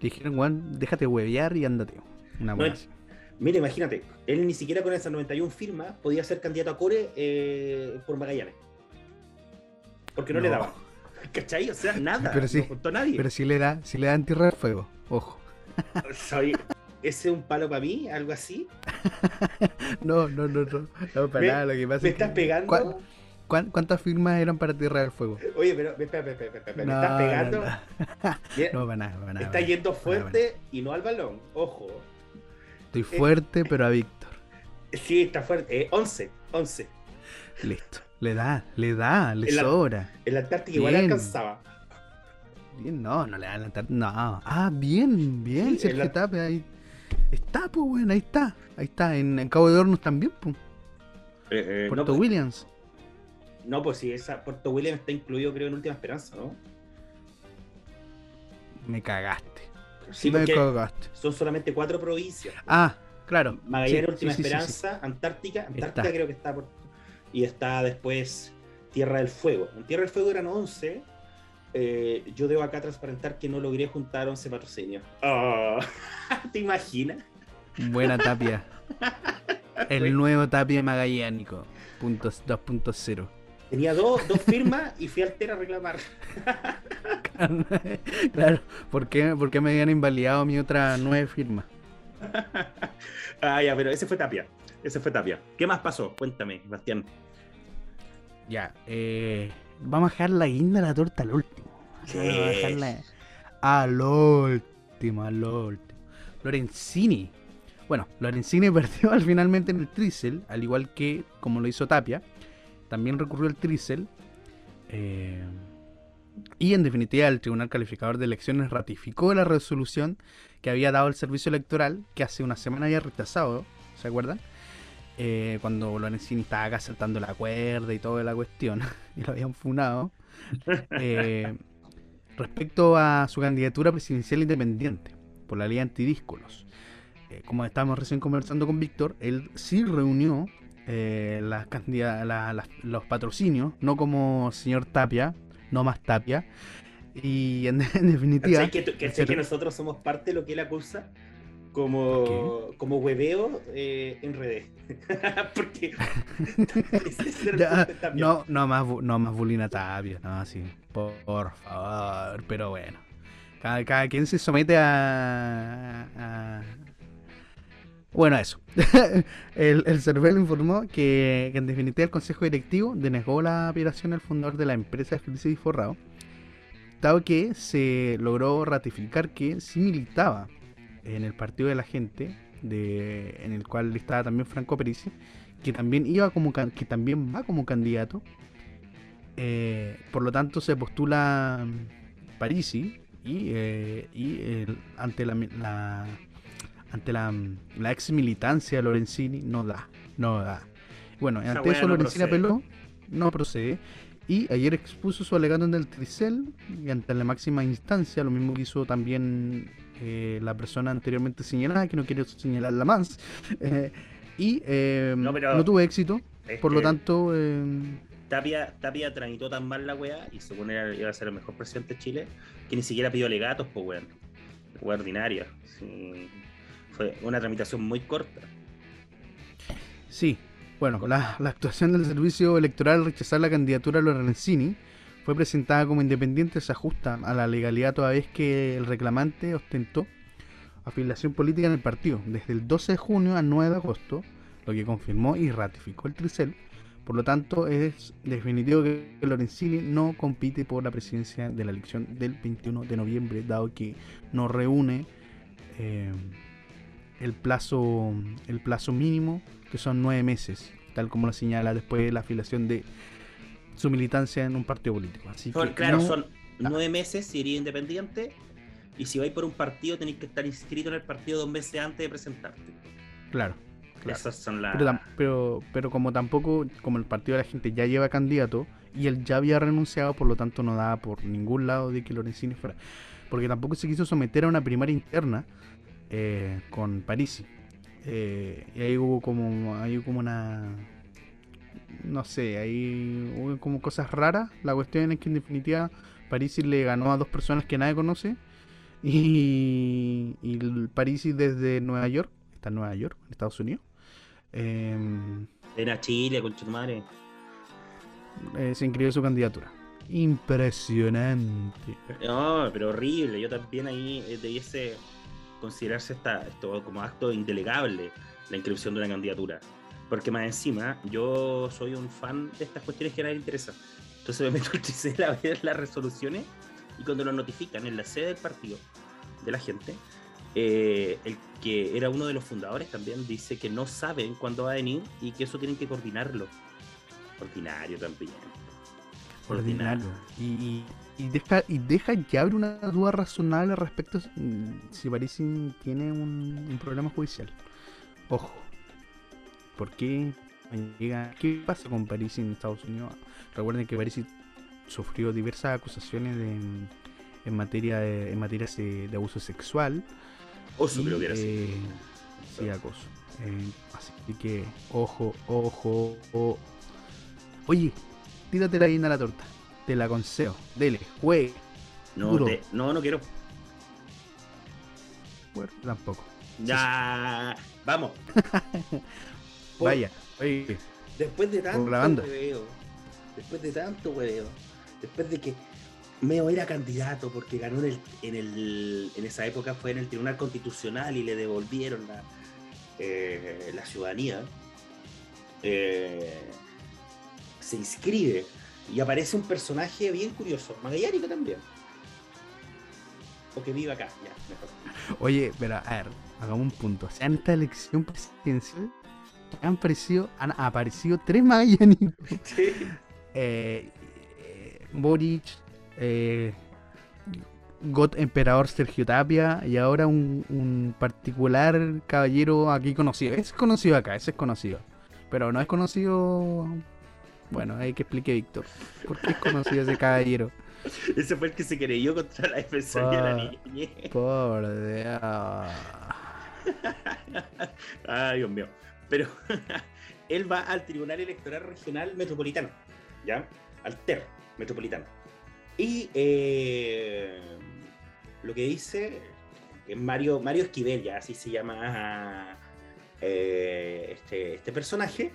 dijeron, Juan, déjate huevear y ándate. Una buena. Mira, imagínate, él ni siquiera con esas 91 firmas podía ser candidato a Core eh, por Magallanes. Porque no, le daban. [laughs] ¿Cachai? O sea, nada. Pero sí, no juntó a nadie. Pero si le da, si le dan tierra fuego, ojo. [laughs] Soy- ese es un palo para mí, algo así. [laughs] No, no, no, no. No, para Me- nada, lo que pasa Me es que- estás pegando. ¿Cuán- cuán- ¿Cuántas firmas eran para tierra del fuego? Oye, pero espera, espera, espera, espera, me No, estás pegando. no, [laughs] no. No, para nada, para nada. está yendo fuerte y no al balón. Ojo. Estoy fuerte, pero a Víctor. Sí, está fuerte. Eh, 11, 11. Listo. Le da, le da, le En la- sobra. El Antártica igual alcanzaba. Bien, no, no le dan la tar- No. Ah, bien, bien, Sí, la- Tapia, ahí. Está, pues, bueno, ahí está. Ahí está. En, en Cabo de Hornos también, pues. Eh, eh, Puerto no, pues- Williams. No, pues sí, esa Puerto William está incluido, creo, en Última Esperanza, ¿no? Me cagaste. Sí, me cagaste. son solamente cuatro provincias. Ah, claro. Magallanes, Sí, Última sí, sí, sí, sí. Esperanza, Antártica. Antártica Está. creo que está por... Y está después Tierra del Fuego. En Tierra del Fuego eran 11. Eh, yo debo acá transparentar que no logré juntar 11 patrocinios. Ah, [laughs] ¿Te imaginas? Buena Tapia. [laughs] El nuevo Tapia magallánico. Punto 2.0. Tenía dos, dos firmas y fui al Tera a reclamar. [laughs] claro, ¿por qué, por qué me habían invalidado mi otra nueve firma? [laughs] Ah, ya, pero ese fue Tapia. Ese fue Tapia. ¿Qué más pasó? Cuéntame, Bastián. Ya, eh, vamos a dejar la guinda de la torta al último. Sí. Vamos a dejarla al último, al último. Lorenzini. Bueno, Lorenzini [laughs] perdió al finalmente en el Trisel, al igual que como lo hizo Tapia. También recurrió al Trisel. eh, y en definitiva, el Tribunal Calificador de Elecciones ratificó la resolución que había dado el Servicio Electoral, que hace una semana había rechazado, ¿se acuerdan? Eh, cuando Lorenzini estaba acá saltando la cuerda y toda la cuestión, [laughs] y lo habían funado. [laughs] Eh, respecto a su candidatura presidencial independiente por la ley antidíscolos. Eh, como estábamos recién conversando con Víctor, él sí reunió eh, las candida- la- los patrocinios, no como señor Tapia, no más Tapia. Y en, [laughs] en definitiva, ¿Cachai que, cachai que nosotros somos parte de lo que él acusa? Como, como hueveo eh, en redes. [laughs] Porque. [laughs] Ya, no, no más, no más bullying a Tapia, no, sí, por, por favor, pero bueno. Cada, cada quien se somete a, a- Bueno, eso. [laughs] el, el CERVEL informó que, en definitiva el Consejo Directivo denegó la apelación al fundador de la empresa y Forrado, dado que se logró ratificar que sí militaba en el Partido de la Gente, de, en el cual estaba también Franco Perici, que también iba como que también va como candidato. Eh, por lo tanto, se postula Parisi y, eh, y ante la- ante la, la ex militancia de Lorenzini no da, no da. Bueno, Esa ante eso no Lorenzini apeló, no procede. Y ayer expuso su alegato en el Tricel y ante la máxima instancia, lo mismo que hizo también eh, la persona anteriormente señalada, que no quiero señalarla más. [laughs] eh, y eh, No, tuvo éxito, por lo que tanto, eh, Tapia, Tapia tramitó tan mal la weá y supone que iba a ser el mejor presidente de Chile que ni siquiera pidió legatos, pues weón. Weá ordinaria. Sí. Una tramitación muy corta. sí. Bueno, la, la actuación del servicio electoral al rechazar la candidatura de Lorenzini fue presentada como independiente, se ajusta a la legalidad toda vez que el reclamante ostentó afiliación política en el partido desde el 12 de junio al 9 de agosto, lo que confirmó y ratificó el Tricel. Por lo tanto, es definitivo que Lorenzini no compite por la presidencia de la elección del 21 de noviembre, dado que no reúne eh, el plazo el plazo mínimo, que son nueve meses, tal como lo señala después de la afiliación de su militancia en un partido político. Así Son- que claro, no- son nueve meses si eres independiente y si vais por un partido tenéis que estar inscrito en el partido dos meses antes de presentarte. Claro. claro. Esas son las... Pero, pero como tampoco, como el partido de la gente ya lleva candidato y él ya había renunciado, por lo tanto no daba por ningún lado de que Lorenzini fuera. Porque tampoco se quiso someter a una primaria interna eh, con Parisi. Eh, y ahí hubo como, ahí hubo como una... No sé, ahí hubo como cosas raras. La cuestión es que en definitiva Parisi le ganó a dos personas que nadie conoce. Y, y Parisi desde Nueva York, está en Nueva York, en Estados Unidos. em, Era Chile, con madre. eh, se inscribió su candidatura. Impresionante. No, pero horrible. Yo también ahí eh, debiese considerarse esta, esto como acto indelegable, la inscripción de una candidatura. Porque más encima, yo soy un fan de estas cuestiones que a nadie le interesa. Entonces me meto Tricel a ver las resoluciones y cuando lo notifican en la sede del partido de la gente, eh, el que era uno de los fundadores también dice que no saben cuándo va a venir y que eso tienen que coordinarlo. Ordinario también. Ordinario. Y, y- y deja, y deja y abre una duda razonable respecto a mm, si Parisi tiene un, un problema judicial. Ojo. ¿Por qué llega? ¿Qué pasa con Parisi en Estados Unidos? Recuerden que Parisi sufrió diversas acusaciones de, en materia de, en materia de, de abuso sexual. Oso Y, creo que era así. eh, sí, acoso. Eh, así que, ojo, ojo, ojo. Oye, tírate la guinda a la torta. Te la consejo. Dele, juegue. No, duro. te- no, no quiero. Bueno, tampoco. Ya, vamos. Por- [laughs] Vaya, oye, Después de tanto hueveo, después de tanto hueveo, después de que Meo era candidato porque ganó en, el, en, el, en esa época fue en el Tribunal Constitucional y le devolvieron la, eh, la ciudadanía, eh, se inscribe y aparece un personaje bien curioso, magallánico también. O que vive acá, ya, mejor. oye, pero a ver, hagamos un punto. O sea, en esta elección presidencial han aparecido, han aparecido tres magallanitos. [laughs] eh, eh, Boric, eh, God Emperador Sergio Tapia y ahora un, un particular caballero aquí conocido. Es conocido acá, ese es conocido. Pero no es conocido. Bueno, hay que explique Víctor. ¿Por qué es conocido ese caballero? [laughs] Ese fue el que se creyó contra la defensoría de la niñez. Por Dios. [laughs] Ay, Dios mío. Pero [laughs] él va al Tribunal Electoral Regional Metropolitano, ¿ya? Al TER Metropolitano. Y eh, lo que dice que Mario, Mario Esquivel, ya así se llama eh, este, este personaje,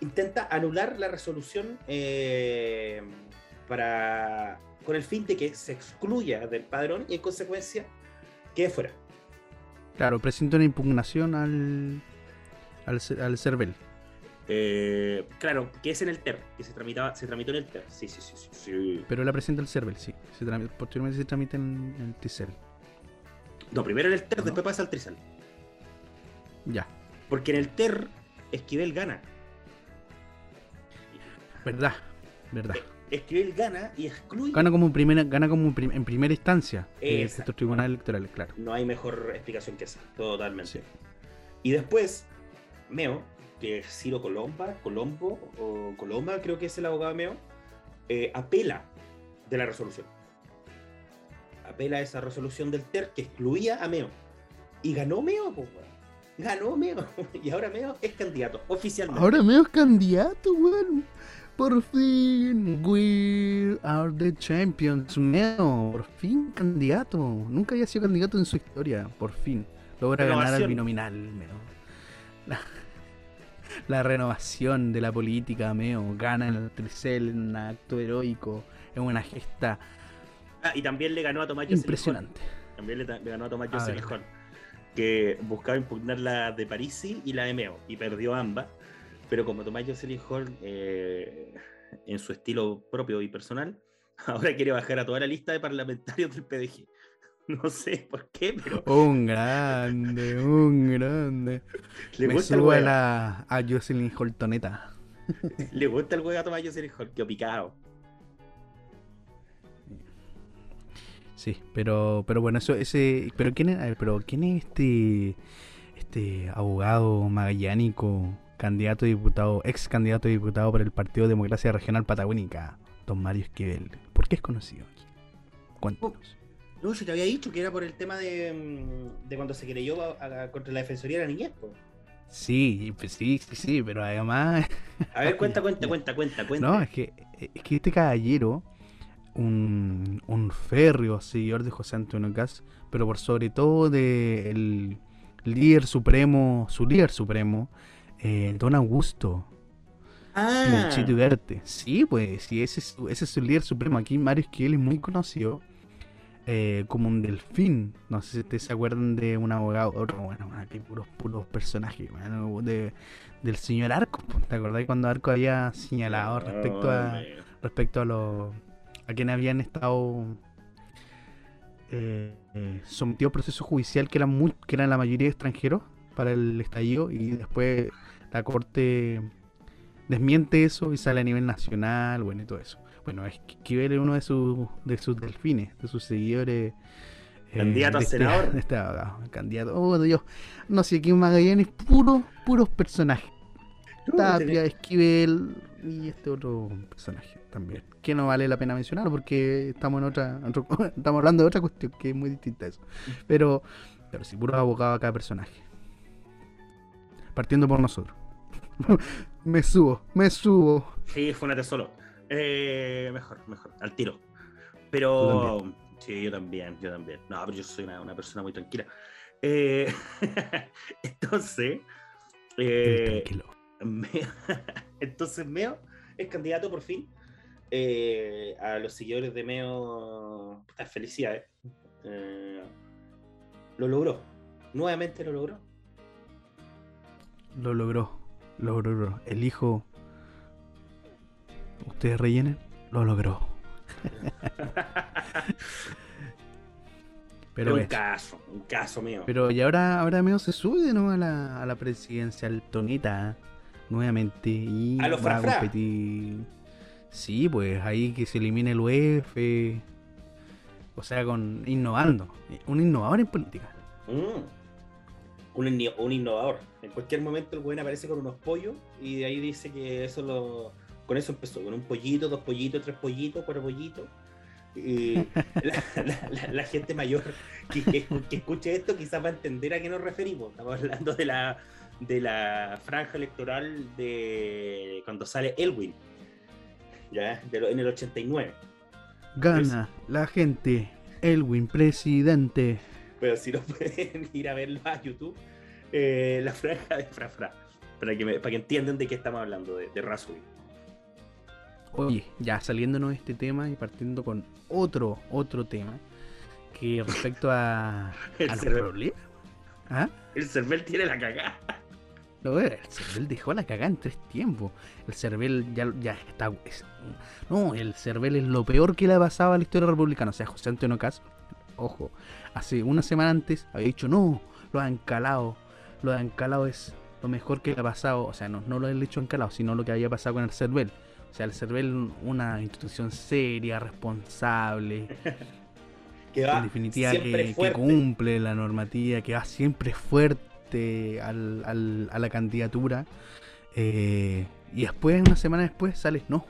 intenta anular la resolución eh, para, con el fin de que se excluya del padrón y en consecuencia quede fuera. Claro, presenta una impugnación al. al, al CERVEL. Eh, claro, que es en el TER, que se, tramitaba, se tramitó en el TER. Sí, sí, sí, sí. sí. Pero la presenta el CERVEL, sí. Se trami- posteriormente se tramita en el TICEL. No, primero en el TER, ¿No? después pasa al Trizal. Ya. Porque en el TER, Esquivel gana. Verdad, verdad. Esquivel gana y excluye. Gana como en primera, gana como en prim- en primera instancia eh, estos tribunales electorales, claro. No hay mejor explicación que esa, totalmente. Sí. Y después, Meo, que es Ciro Colomba, Colombo, o Coloma, creo que es el abogado de Meo, eh, apela de la resolución. Apela a esa resolución del TER que excluía a Meo. Y ganó Meo, pues. Ganó Meo. [laughs] Y ahora Meo es candidato, oficialmente. Ahora me es candidato, weón. Por fin, we are the champions, Meo. Por fin candidato. Nunca había sido candidato en su historia. Por fin. Logra ganar al binominal, Meo. La, [laughs] la renovación de la política, Meo. Gana en el Tricel en un acto heroico. En una gesta Ah, y también le ganó a Tomás impresionante. También le, ganó a Tomás Que buscaba impugnar la de Parisi y la de Meo. Y perdió ambas. Pero como Tomás Jocelyn Hall, eh, en su estilo propio y personal, [laughs] ahora quiere bajar a toda la lista de parlamentarios del PDG. [laughs] No sé por qué, pero Un grande, un grande. le Me gusta, el subo a, huevo, la, a Jocelyn Holtoneta. [laughs] le gusta el huevo a Tomás Jocelyn Hall, que picado. Sí, pero, pero bueno, eso, ese, pero quién es, a pero quién es este, este abogado magallánico, candidato a diputado, ex candidato a diputado por el Partido Democracia Regional Patagónica, don Mario Esquivel. ¿Por qué es conocido aquí? Cuéntanos. No, yo te había dicho que era por el tema de, mm, de cuando se creyó a- a- contra la Defensoría de la Niñez. po. Sí, pues sí, sí, sí, pero además [laughs] A ver, cuenta, cuenta, [laughs] cuenta, cuenta, cuenta. No, es que, es que este caballero, un, un férreo seguidor de José Antonio Caz, pero por sobre todo de el líder supremo, su líder supremo, eh, Don Augusto, ah, Pinochet Ugarte. Sí, pues, sí, ese es, ese es su líder supremo. Aquí Mario Esquivel es muy conocido eh, como un delfín. No sé si ustedes se acuerdan de un abogado, otro, bueno, aquí puros, puros personajes, bueno, de, del señor Arco. ¿Te acordás cuando Arco había señalado respecto a respecto a los a quienes habían estado eh, eh, sometidos a proceso judicial que eran muy, que eran la mayoría extranjeros para el estallido y después la corte desmiente eso y sale a nivel nacional bueno y todo eso bueno Esquivel es uno de sus de sus delfines de sus seguidores eh, Candidato a este- senador. [laughs] este candidato oh Dios no sé aquí en Magallanes puros puros personajes Tapia, Esquivel y este otro personaje también. Que no vale la pena mencionar porque estamos en otra, otro- [laughs] estamos hablando de otra cuestión que es muy distinta a eso. Pero, pero sí, puro abogado a cada personaje. Partiendo por nosotros. [laughs] me subo, me subo. Sí, fue una solo. Eh, mejor, mejor, al tiro. Pero. Sí, yo también, yo también. No, pero yo soy una, una persona muy tranquila. Eh, [laughs] entonces. eh, Tranquilo. [laughs] Entonces Meo es candidato por fin. Eh, a los seguidores de Meo. felicidades. Eh, lo logró. Nuevamente lo logró. Lo logró. Lo logró. El hijo. Ustedes rellenen. Lo logró. [laughs] Pero un caso, un caso mío. Pero y ahora, ahora medio se sube nuevo a la, a la presidencial Toneta nuevamente y A lo va a competir. Sí, pues ahí que se elimine el UEF. O sea, con innovando. Un innovador en política. Mm. Un, inno- un innovador. En cualquier momento el buen aparece con unos pollos y de ahí dice que eso lo. Con eso empezó, con un pollito, dos pollitos, tres pollitos, cuatro pollitos. Y [laughs] la, la- la- la gente mayor que, que- que escuche esto quizás va a entender a qué nos referimos. Estamos hablando de la, de la franja electoral de cuando sale Elwin, ¿ya? De lo- en el 89. Gana la gente. Elwin, presidente. Pero si no [laughs] pueden ir a verlo a YouTube, eh, la franja de Frafra. Para que, me- para que entiendan de qué estamos hablando, de, de. Oye, ya saliéndonos de este tema y partiendo con otro, otro tema. Que respecto a, [laughs] El a los cervel, problemas. ¿Ah? el cervel tiene la cagada. No, el Cervel dejó la cagada en tres tiempos. El Cervel ya, ya está. es- no, el Cervel es lo peor que le ha pasado a la historia republicana. O sea, José Antonio Caz, ojo, hace una semana antes había dicho, no, lo han calado. Lo han calado es lo mejor que le ha pasado. O sea, no, no lo han hecho encalado, sino lo que había pasado con el Cervel. O sea, el Cervel, una institución seria, responsable, [laughs] Que va en definitiva que, cumple la normativa, que va siempre fuerte al- al- a la candidatura. eh, y después, una semana después, sales, no,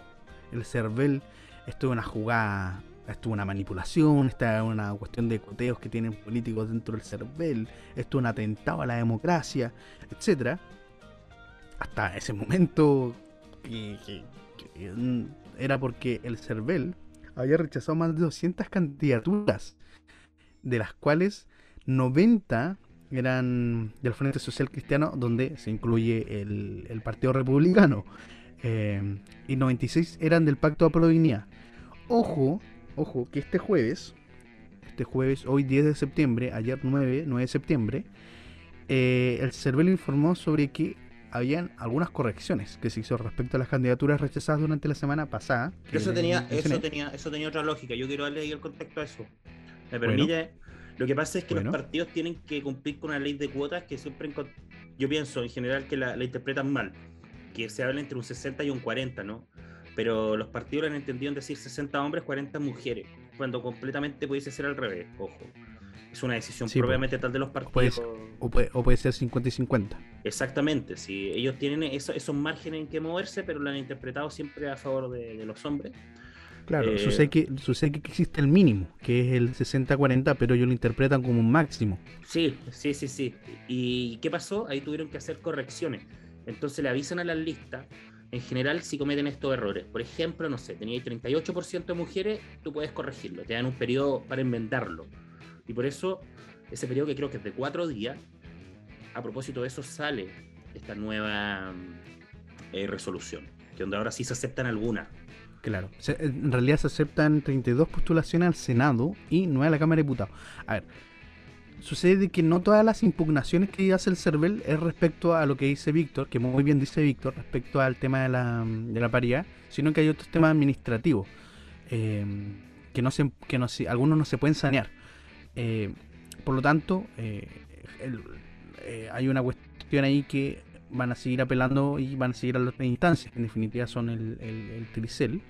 el CERVEL, esto es una jugada, esto es una manipulación, esta es una cuestión de coteos que tienen políticos dentro del CERVEL, esto es un atentado a la democracia, etcétera Hasta ese momento era porque el CERVEL había rechazado más de 200 candidaturas, de las cuales 90 eran del Frente Social Cristiano, donde se incluye el, Partido Republicano, eh, y 96 eran del Pacto de Prodignidad. Ojo, ojo, que este jueves, este jueves, hoy 10 de septiembre, ayer 9, 9 de septiembre, eh, el CERVEL informó sobre que habían algunas correcciones que se hizo respecto a las candidaturas rechazadas durante la semana pasada. Eso tenía, eso, tenía, eso tenía otra lógica. Yo quiero darle ahí el contexto a eso. ¿Me permite? Lo que pasa es que Bueno. los partidos tienen que cumplir con una ley de cuotas que siempre, yo pienso en general que la, la interpretan mal, que se habla entre un 60 y un 40, ¿no? Pero los partidos lo han entendido en decir 60 hombres, 40 mujeres. cuando completamente pudiese ser al revés, ojo. Es una decisión Sí, propiamente tal de los puede, partidos. ser- o, puede, o puede ser 50 y 50. Exactamente, si ellos tienen eso- esos márgenes en que moverse, pero lo han interpretado siempre a favor de, de los hombres. Claro, Eh, sucede, que, sucede que existe el mínimo, que es el 60-40, pero ellos lo interpretan como un máximo. Sí, sí, sí, sí. ¿Y qué pasó? Ahí tuvieron que hacer correcciones. Entonces le avisan a las listas, en general, si cometen estos errores. Por ejemplo, no sé, teníais 38% de mujeres, tú puedes corregirlo. Te dan un periodo para enmendarlo. Y por eso, ese periodo que creo que es de cuatro días, a propósito de eso sale esta nueva mm, eh, resolución. Que donde ahora sí se aceptan algunas. Claro. En realidad se aceptan 32 postulaciones al Senado y 9 a la Cámara de Diputados. A ver, sucede que no todas las impugnaciones que hace el CERVEL es respecto a lo que dice Víctor, que muy bien dice Víctor, respecto al tema de la, de la paridad, sino que hay otros temas administrativos eh, que, no se, que no algunos no se pueden sanear. Eh, por lo tanto, eh, hay una cuestión ahí que van a seguir apelando y van a seguir a las instancias, que en definitiva son el, el, el Tricel.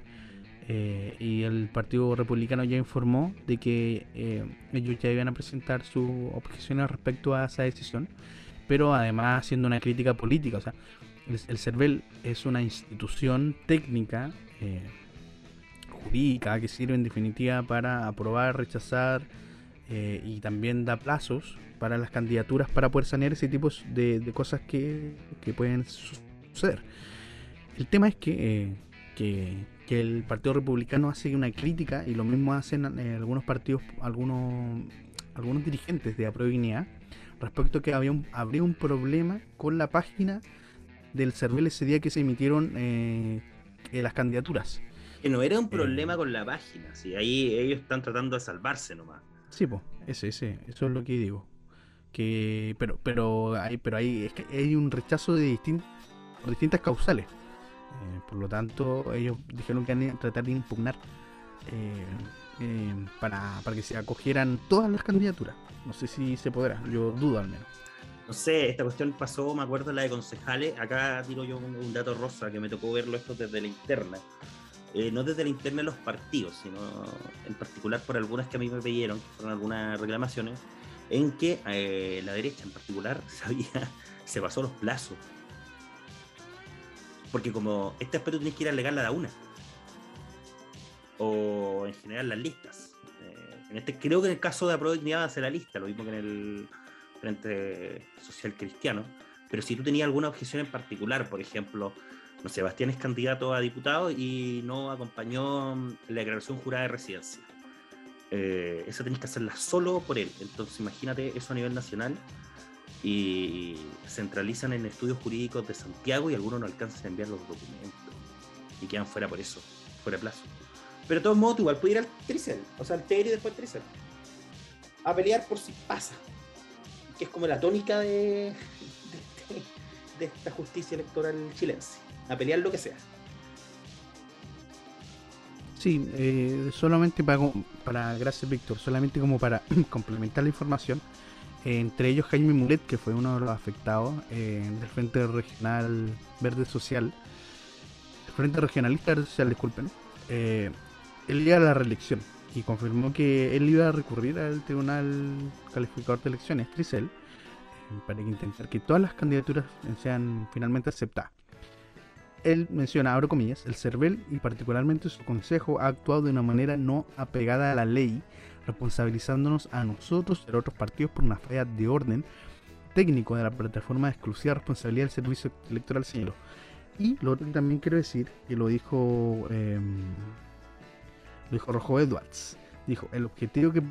Eh, y el Partido Republicano ya informó de que eh, ellos ya iban a presentar sus objeciones respecto a esa decisión, pero además haciendo una crítica política. O sea, el, el CERVEL es una institución técnica, eh, jurídica, que sirve en definitiva para aprobar, rechazar y también da plazos para las candidaturas para poder sanear ese tipo de, de cosas que, que pueden su- suceder. El tema es que, que, que el Partido Republicano hace una crítica y lo mismo hacen eh, algunos partidos, algunos, algunos dirigentes de Aprovignidad respecto a que había un, habría un problema con la página del CERVEL ese día que se emitieron eh, eh, las candidaturas. Que no era un Eh. problema con la página. ¿sí? Ahí ellos están tratando de salvarse nomás. Sí, pues, ese, ese, eso es lo que digo. Que, pero, pero hay, pero hay, es que hay un rechazo de distin- por distintas causales. Eh, por lo tanto, ellos dijeron que van a tratar de impugnar eh, eh, para, para que se acogieran todas las candidaturas. No sé si se podrá, yo dudo al menos. No sé, esta cuestión pasó, me acuerdo, la de concejales. Acá tiro yo un, dato rosa que me tocó verlo esto desde la interna. No desde la interna de los partidos, sino en particular por algunas que a mí me pidieron, que fueron algunas reclamaciones, en que la derecha en particular [laughs] sabía, se pasó los plazos. Porque como este aspecto tienes que ir a alegar la de una. O en general las listas. Eh, este, creo que en el caso de Apro Dignidad va a la lista, lo mismo que en el Frente Social Cristiano. Pero si tú tenías alguna objeción en particular, por ejemplo, no Sebastián es candidato a diputado y no acompañó la declaración jurada de residencia. Eh, esa tenés que hacerla solo por él. Entonces imagínate eso a nivel nacional y centralizan en estudios jurídicos de Santiago y algunos no alcanzan a enviar los documentos y quedan fuera por eso, fuera de plazo. Pero de todos modos, igual puedes ir al Tricel, o sea, al TR y después al Tricel, a pelear por si pasa, que es como la tónica de, de esta justicia electoral chilense, a pelear lo que sea. Sí, eh, solamente para, para, gracias Víctor, solamente como para [clears throat] complementar la información, eh, entre ellos Jaime Mulet, que fue uno de los afectados eh, del Frente Regional Verde Social, el Frente Regionalista Verde Social, disculpen, eh, él iba a la reelección y confirmó que él iba a recurrir al Tribunal Calificador de Elecciones, Tricel, eh, para intentar que todas las candidaturas sean finalmente aceptadas. Él menciona, abro comillas, el CERVEL y particularmente su consejo ha actuado de una manera no apegada a la ley, responsabilizándonos a nosotros y a otros partidos por una falla de orden técnico de la plataforma de exclusiva responsabilidad del servicio electoral, señaló. Y lo otro que también quiero decir, que lo dijo, eh, lo dijo Rojo Edwards, dijo, el objetivo que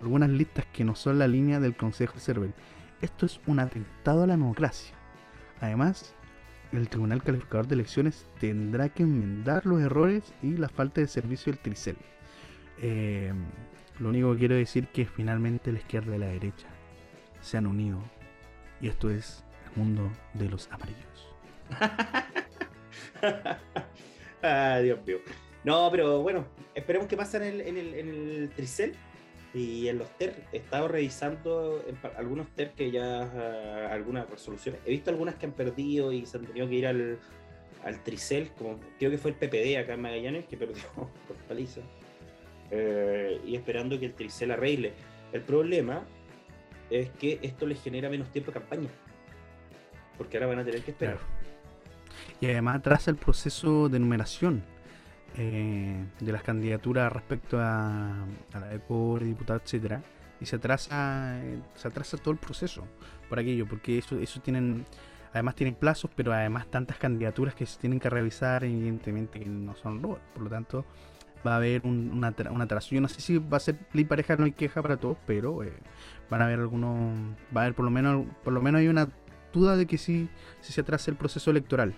algunas listas que no son la línea del Consejo CERVEL esto es un atentado a la democracia. Además, el Tribunal Calificador de Elecciones tendrá que enmendar los errores y la falta de servicio del Tricel. Eh, lo único que quiero decir es que finalmente la izquierda y la derecha se han unido. Y esto es el mundo de los amarillos. [laughs] ah, Dios. No, pero bueno, esperemos que pase en el, en el, en el Tricel y en los TER. He estado revisando algunos TER que ya, ah, algunas resoluciones. He visto algunas que han perdido y se han tenido que ir al, al Tricel, como creo que fue el PPD acá en Magallanes, que perdió [laughs] por paliza. Eh, y esperando que el Tricel arregle. El problema es que esto les genera menos tiempo de campaña. Porque ahora van a tener que esperar. Y además atrasa el proceso de numeración eh, de las candidaturas respecto a, a la de core, diputado, etcétera. Y se atrasa, eh, se atrasa todo el proceso por aquello, porque eso, eso tienen, además tienen plazos, pero además tantas candidaturas que se tienen que revisar, evidentemente que no son robots. Por lo tanto, va a haber un, una, un atraso. Yo no sé si va a ser ley pareja, no hay queja para todos, pero eh, van a haber algunos, va a haber por lo menos, por lo menos hay una duda de que sí, si se atrasa el proceso electoral.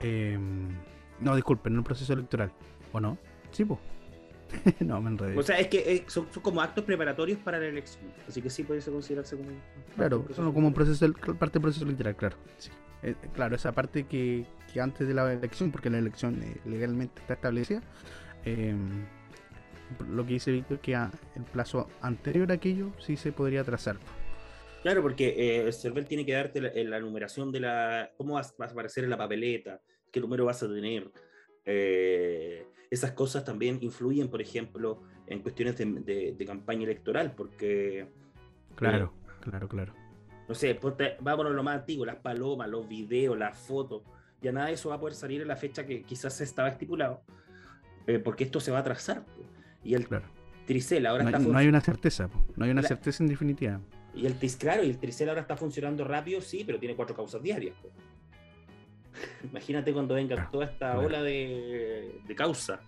Eh, no, disculpen, no el proceso electoral, ¿o no? Sí, pues. [laughs] no, me enredé. O sea, es que eh, son, son, como actos preparatorios para la elección. Así que sí puede considerarse como. Claro, son como un proceso, parte del proceso electoral, claro. Sí. Eh, claro, esa parte que, que, antes de la elección, porque la elección eh, legalmente está establecida, eh, lo que dice Víctor, que a, el plazo anterior a aquello sí se podría trazar. Claro, porque eh, el CERVEL tiene que darte la, la, numeración de la. cómo vas, vas, a aparecer en la papeleta, qué número vas a tener. Eh, esas cosas también influyen, por ejemplo, en cuestiones de, de, de campaña electoral, porque. Claro, eh, claro, claro. No sé, vámonos a lo más antiguo, las palomas, los videos, las fotos. Ya nada de eso va a poder salir en la fecha que quizás estaba estipulado, eh, porque esto se va a atrasar. Y el claro. Tricel ahora no, está. No hay una certeza, no hay una la, certeza en definitiva. Y el claro, y el Tricel ahora está funcionando rápido, sí, pero tiene cuatro causas diarias. Imagínate cuando venga claro, toda esta ola de, de, causa.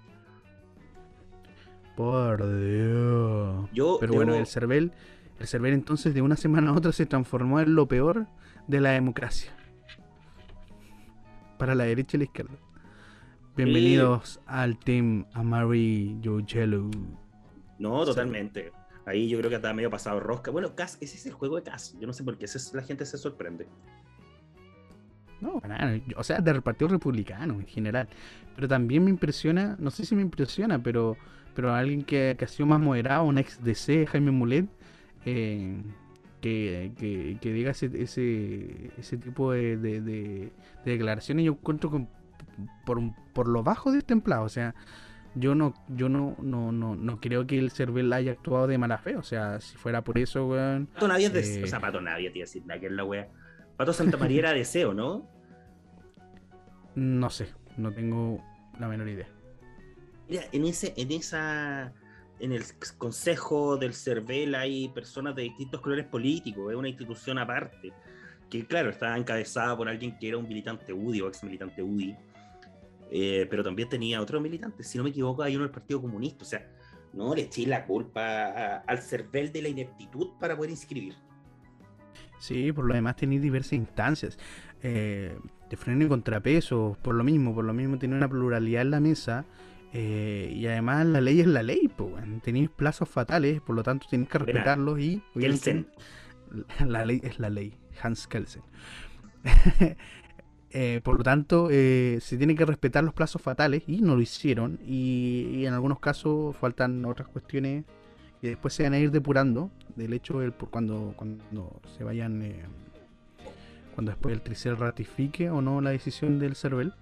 Por Dios. Yo pero debo... bueno, el CERVEL, el CERVEL entonces de una semana a otra se transformó en lo peor de la democracia. Para la derecha y la izquierda. Bienvenidos sí. al Team Amari Yellow. No, totalmente. Ahí yo creo que está medio pasado rosca. Bueno, Cas, ese es el juego de Cas. Yo no sé por qué la gente se sorprende. No, nada, o sea, del Partido Republicano en general. Pero también me impresiona, no sé si me impresiona, pero, pero alguien que, que ha sido más moderado, un ex DC, Jaime Mulet, eh, que, que, que, diga ese, ese, ese tipo de, de, de, de declaraciones, yo encuentro que por, por lo bajo del templado, o sea, yo no, yo no, no, no, no creo que el Cervel haya actuado de mala fe, o sea, si fuera por eso, weón. Pato Navia eh... o sea, Pato Navia, tío, decir, que es la wea. Pato Santa María era deseo, ¿no? No sé, no tengo la menor idea. Mira, en ese, en esa, en el consejo del CERVEL hay personas de distintos colores políticos, es una institución aparte, que claro, está encabezada por alguien que era un militante UDI o ex militante UDI, eh, pero también tenía otros militantes, si no me equivoco, hay uno del Partido Comunista, o sea, no le eché la culpa a, al CERVEL de la ineptitud para poder inscribir. Sí, por lo demás tenéis diversas instancias. Eh, de freno y contrapeso, por lo mismo, por lo mismo tiene una pluralidad en la mesa. Eh, y además la ley es la ley, pues, tenéis plazos fatales, por lo tanto tenéis que respetarlos y... Kelsen. [laughs] La ley es la ley, Hans Kelsen. [laughs] eh, por lo tanto, eh, se tienen que respetar los plazos fatales y no lo hicieron. Y, y, en algunos casos faltan otras cuestiones que después se van a ir depurando del hecho del, por cuando, cuando se vayan... Eh, cuando después el Tricel ratifique o no la decisión del CERVEL,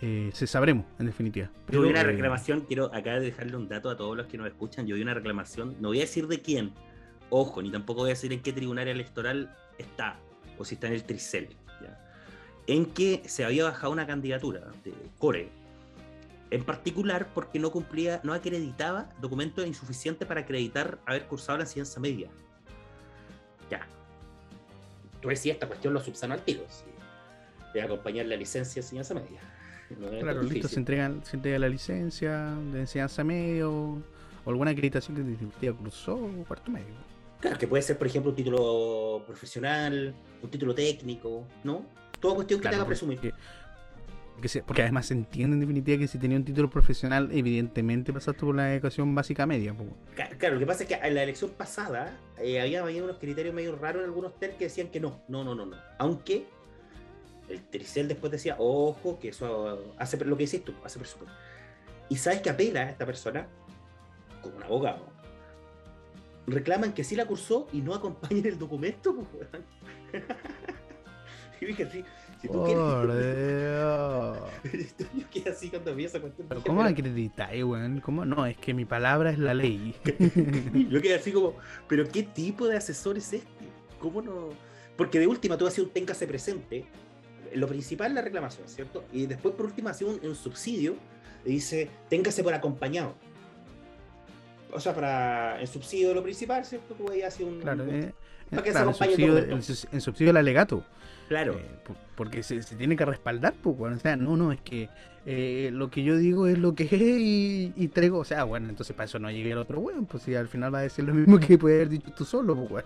eh, se sabremos, en definitiva. Pero, yo vi una eh, reclamación, quiero acá dejarle un dato a todos los que nos escuchan, yo vi una reclamación, no voy a decir de quién, ojo, ni tampoco voy a decir en qué tribunal electoral está, o si está en el Tricel, ¿ya? en que se había bajado una candidatura de Core, en particular porque no cumplía, no acreditaba documentos insuficientes para acreditar haber cursado la enseñanza media. Ya, tú decías, esta cuestión lo subsano al tiro. ¿sí? De acompañar la licencia de enseñanza media. No claro, listo, se, entregan, se entrega la licencia de enseñanza media o, o alguna acreditación que definitiva cruzó o cuarto medio. Claro, que puede ser, por ejemplo, un título profesional, un título técnico, ¿no? Toda cuestión que claro, te haga presumir. Porque, además se entiende en definitiva que si tenía un título profesional, evidentemente pasaste por la educación básica media. Claro, lo que pasa es que en la elección pasada eh, había, había, unos criterios medio raros en algunos TER que decían que no, no, no, no, no. Aunque el Tricel después decía, ojo, que eso hace lo que dices tú, hace presupuesto. Y sabes que apela esta persona, como un abogado, reclaman que sí la cursó y no acompañen el documento. Yo [laughs] dije así, si tú Por quieres... Dios. [laughs] Yo quedé así cuando vi esa cuestión. Pero dije, ¿Cómo acreditáis, weón? ¿Cómo? No, es que mi palabra es la ley. [laughs] Yo quedé así como, pero ¿qué tipo de asesor es este? ¿Cómo no? Porque de última tú hacías un téngase presente, lo principal es la reclamación, ¿cierto? Y después por última hacía un, un subsidio, y dice, téngase por acompañado. O sea, para el subsidio de lo principal, ¿cierto? Tú ahí hacías un... Claro, un- eh, Para que se claro, el acompañe el subsidio, el el subsidio del alegato. Claro. Eh, po- porque se, se tiene que respaldar, pues. O sea, no, no, es que eh, lo que yo digo es lo que es y, y traigo. O sea, bueno, entonces para eso no llegue el otro weón, pues si al final va a decir lo mismo que puede haber dicho tú solo, pues.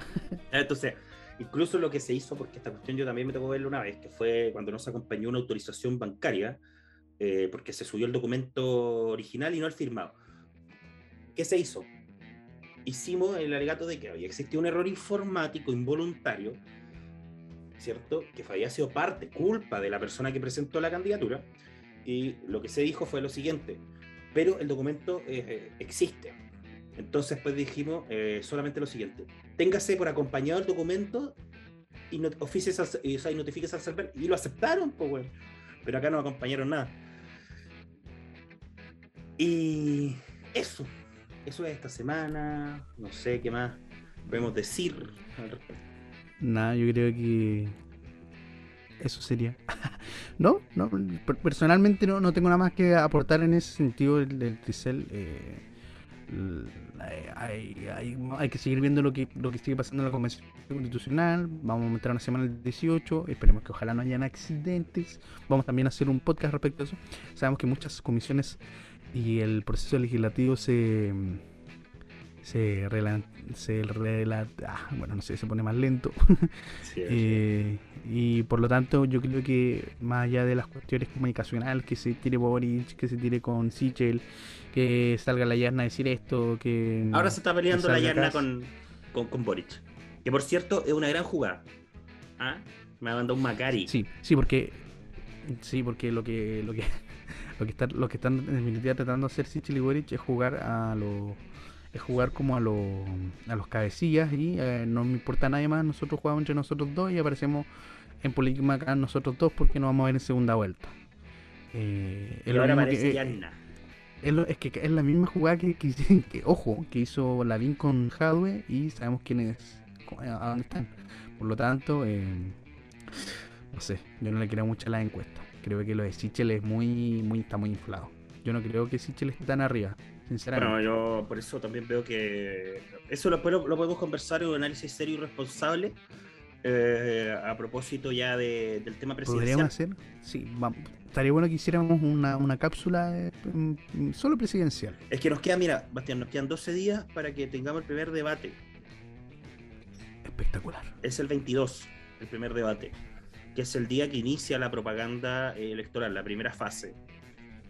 [laughs] Entonces, incluso lo que se hizo, porque esta cuestión yo también me tocó verla una vez, que fue cuando nos acompañó una autorización bancaria, eh, porque se subió el documento original y no el firmado. ¿Qué se hizo? Hicimos el alegato de que había existido un error informático involuntario, ¿cierto? Que había sido parte, culpa de la persona que presentó la candidatura, y lo que se dijo fue lo siguiente, pero el documento eh, eh, existe. Entonces, pues dijimos eh, solamente lo siguiente: téngase por acompañado el documento y, not y, o sea, y notifíquese al server. Y lo aceptaron, pues. Pero acá no acompañaron nada. Y eso, eso es esta semana. No sé qué más podemos decir al respecto. Nada, yo creo que eso sería. [laughs] no, no, per- personalmente no, no tengo nada más que aportar en ese sentido del, del Tricel. eh, hay, que seguir viendo lo que, lo que sigue pasando en la Convención Constitucional. Vamos a meter una semana el 18. Esperemos que ojalá no hayan accidentes. Vamos también a hacer un podcast respecto a eso. Sabemos que muchas comisiones y el proceso legislativo se se rela- se rela- ah, bueno no sé se pone más lento Sí, [laughs] eh, y por lo tanto yo creo que más allá de las cuestiones comunicacionales que se tire Boric que se tire con Sichel que salga la Yarna a decir esto que Ahora se está peleando la Yarna con, con, con Boric. Que por cierto es una gran jugada. ¿Ah? Me ha mandado un Macari. sí sí porque sí porque lo que lo que [laughs] lo que están lo que están en definitiva tratando de hacer Sichel y Boric es jugar a los es jugar como a, los a los cabecillas y eh, no me importa nadie más, nosotros jugamos entre nosotros dos y aparecemos en política acá nosotros dos porque nos vamos a ver en segunda vuelta. Eh, es, lo ahora que, eh, es, lo- es que es la misma jugada que, que, [laughs] que, ojo, que hizo Lavín con Hadwe y sabemos quiénes a dónde están. Por lo tanto, eh, no sé, yo no le creo mucho a la encuesta. Creo que lo de Sichel es muy, muy, está muy inflado. Yo no creo que Sichel esté tan arriba, sinceramente. Bueno, yo por eso también veo que eso lo, lo, lo podemos conversar en un análisis serio y responsable eh, a propósito ya de- del tema Podríamos presidencial. hacer, sí, vamos, estaría bueno que hiciéramos una, una cápsula eh, mm, solo presidencial. Es que nos queda, mira, Bastián, nos quedan 12 días para que tengamos el primer debate. Espectacular. Es el 22, el primer debate, que es el día que inicia la propaganda eh, electoral, la primera fase.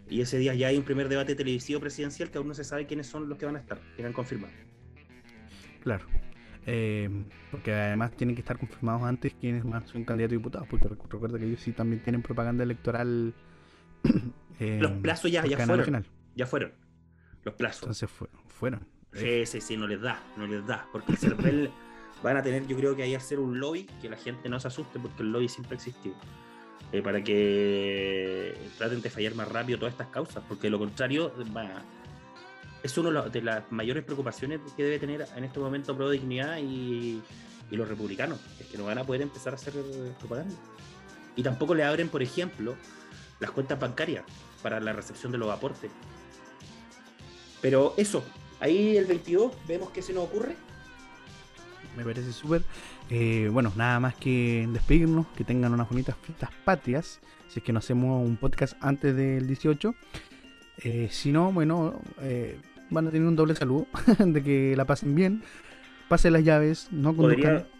Y ese día ya hay un primer debate televisivo presidencial que aún no se sabe quiénes son los que van a estar, que han confirmado. Claro. Eh, porque además tienen que estar confirmados antes quiénes más son candidatos a diputados, porque recu- recuerda que ellos sí también tienen propaganda electoral. [coughs] eh, Los plazos ya, ya fueron. nacional. Ya fueron los plazos. Entonces fue- fueron. Sí, sí, sí, no les da, no les da. Porque [coughs] el CERVEL van a tener, yo creo que ahí hacer un lobby, que la gente no se asuste, porque el lobby siempre ha existido. Eh, para que traten de fallar más rápido todas estas causas, porque lo contrario va- es una de las mayores preocupaciones que debe tener en este momento Pro Dignidad y, y los republicanos, es que no van a poder empezar a hacer propaganda. Y tampoco le abren, por ejemplo, las cuentas bancarias para la recepción de los aportes. Pero eso, ahí el 22 vemos que se nos ocurre. Me parece súper. Eh, bueno, nada más que despedirnos, que tengan unas bonitas fiestas patrias. Si es que no hacemos un podcast antes del 18. Eh, si no, bueno, eh, van a tener un doble saludo [laughs] de que la pasen bien. Pasen las llaves, no conduzcan. [laughs]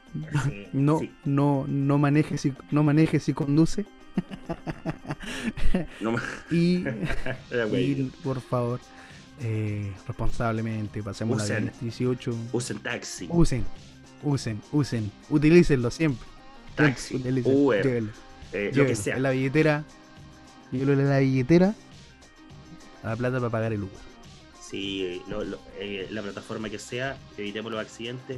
Sí, No, sí. no, no manejes [laughs] y no manejes y conduce. No me- Y, por favor, eh, responsablemente, pasemos la Usen. del 18. Usen taxi, Usen, usen, usen, utilícenlo siempre. taxi, Utilicen, Uber, llévenlo, eh, lo que sea. En la billetera, llévenlo en la billetera a la plata para pagar el Uber. Sí, lo- lo- eh, la plataforma que sea, evitemos los accidentes.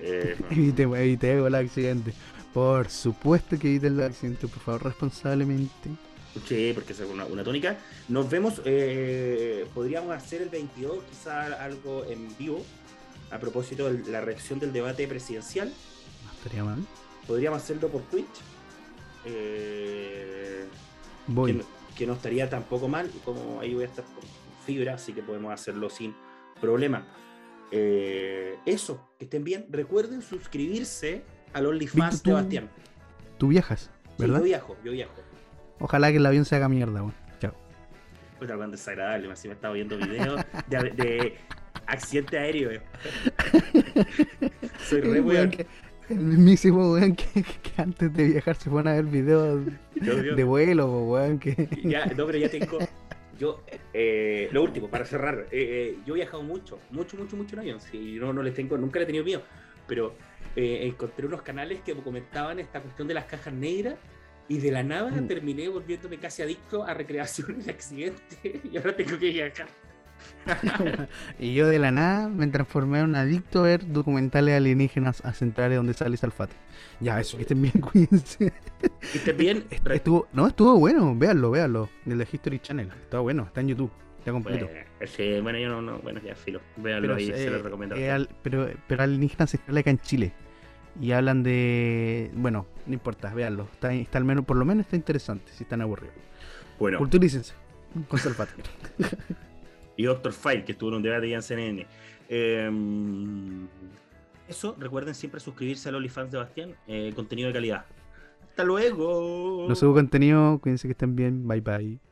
Eh, [laughs] Evitemos, evitemos el accidente. Por supuesto que eviten los accidentes, por favor, responsablemente. Sí, porque es una, una tónica. Nos vemos, eh, podríamos hacer el 22, quizá algo en vivo, a propósito de la reacción del debate presidencial. No estaría mal. Podríamos hacerlo por Twitch. Eh, Voy. que, no- que no estaría tampoco mal, como ahí voy a estar con fibra, así que podemos hacerlo sin problema. Eh, eso, que estén bien. Recuerden suscribirse al OnlyFans tú- Sebastián. Tú viajas, Sí, ¿verdad? yo viajo, yo viajo. Ojalá que el avión se haga mierda, weón. Chao. Puta, cuando desagradable, me estaba viendo videos de, de accidente aéreo. eh. [laughs] Soy re weón el mismísimo weón que, que antes de viajar se pone a ver videos de vuelo, weón. Que... Ya, no, pero ya tengo. Yo, eh, lo último, para cerrar, eh, eh, yo he viajado mucho, mucho, mucho, mucho en avión. Sí, no, no les tengo, nunca le he tenido miedo. Pero eh, encontré unos canales que comentaban esta cuestión de las cajas negras y de la nada Mm. terminé volviéndome casi adicto a recreaciones de accidentes [laughs] y ahora tengo que viajar. [laughs] y yo de la nada me transformé en un adicto a ver documentales alienígenas ancestrales donde sale Salfate. Ya, eso, que estén bien, cuídense. ¿Y [laughs] estés bien? Estuvo, no, estuvo bueno, véanlo, véanlo. De la History Channel. Está bueno, está en YouTube, está completo. Sí, bueno, yo no, no, bueno, ya filo. Véanlo ahí, se eh, lo recomiendo. eh, al- pero, pero alienígenas ancestrales acá en Chile. Y hablan de. Bueno, no importa, véanlo. Está, está al menos, por lo menos está interesante, si están aburridos. bueno, Culturícense. Con Salfate. [laughs] y Doctor File, que estuvo en un debate ya en CNN. Eh, eso, recuerden siempre suscribirse al OnlyFans de Bastián, eh, contenido de calidad. Hasta luego. No subo contenido, cuídense que estén bien. Bye bye.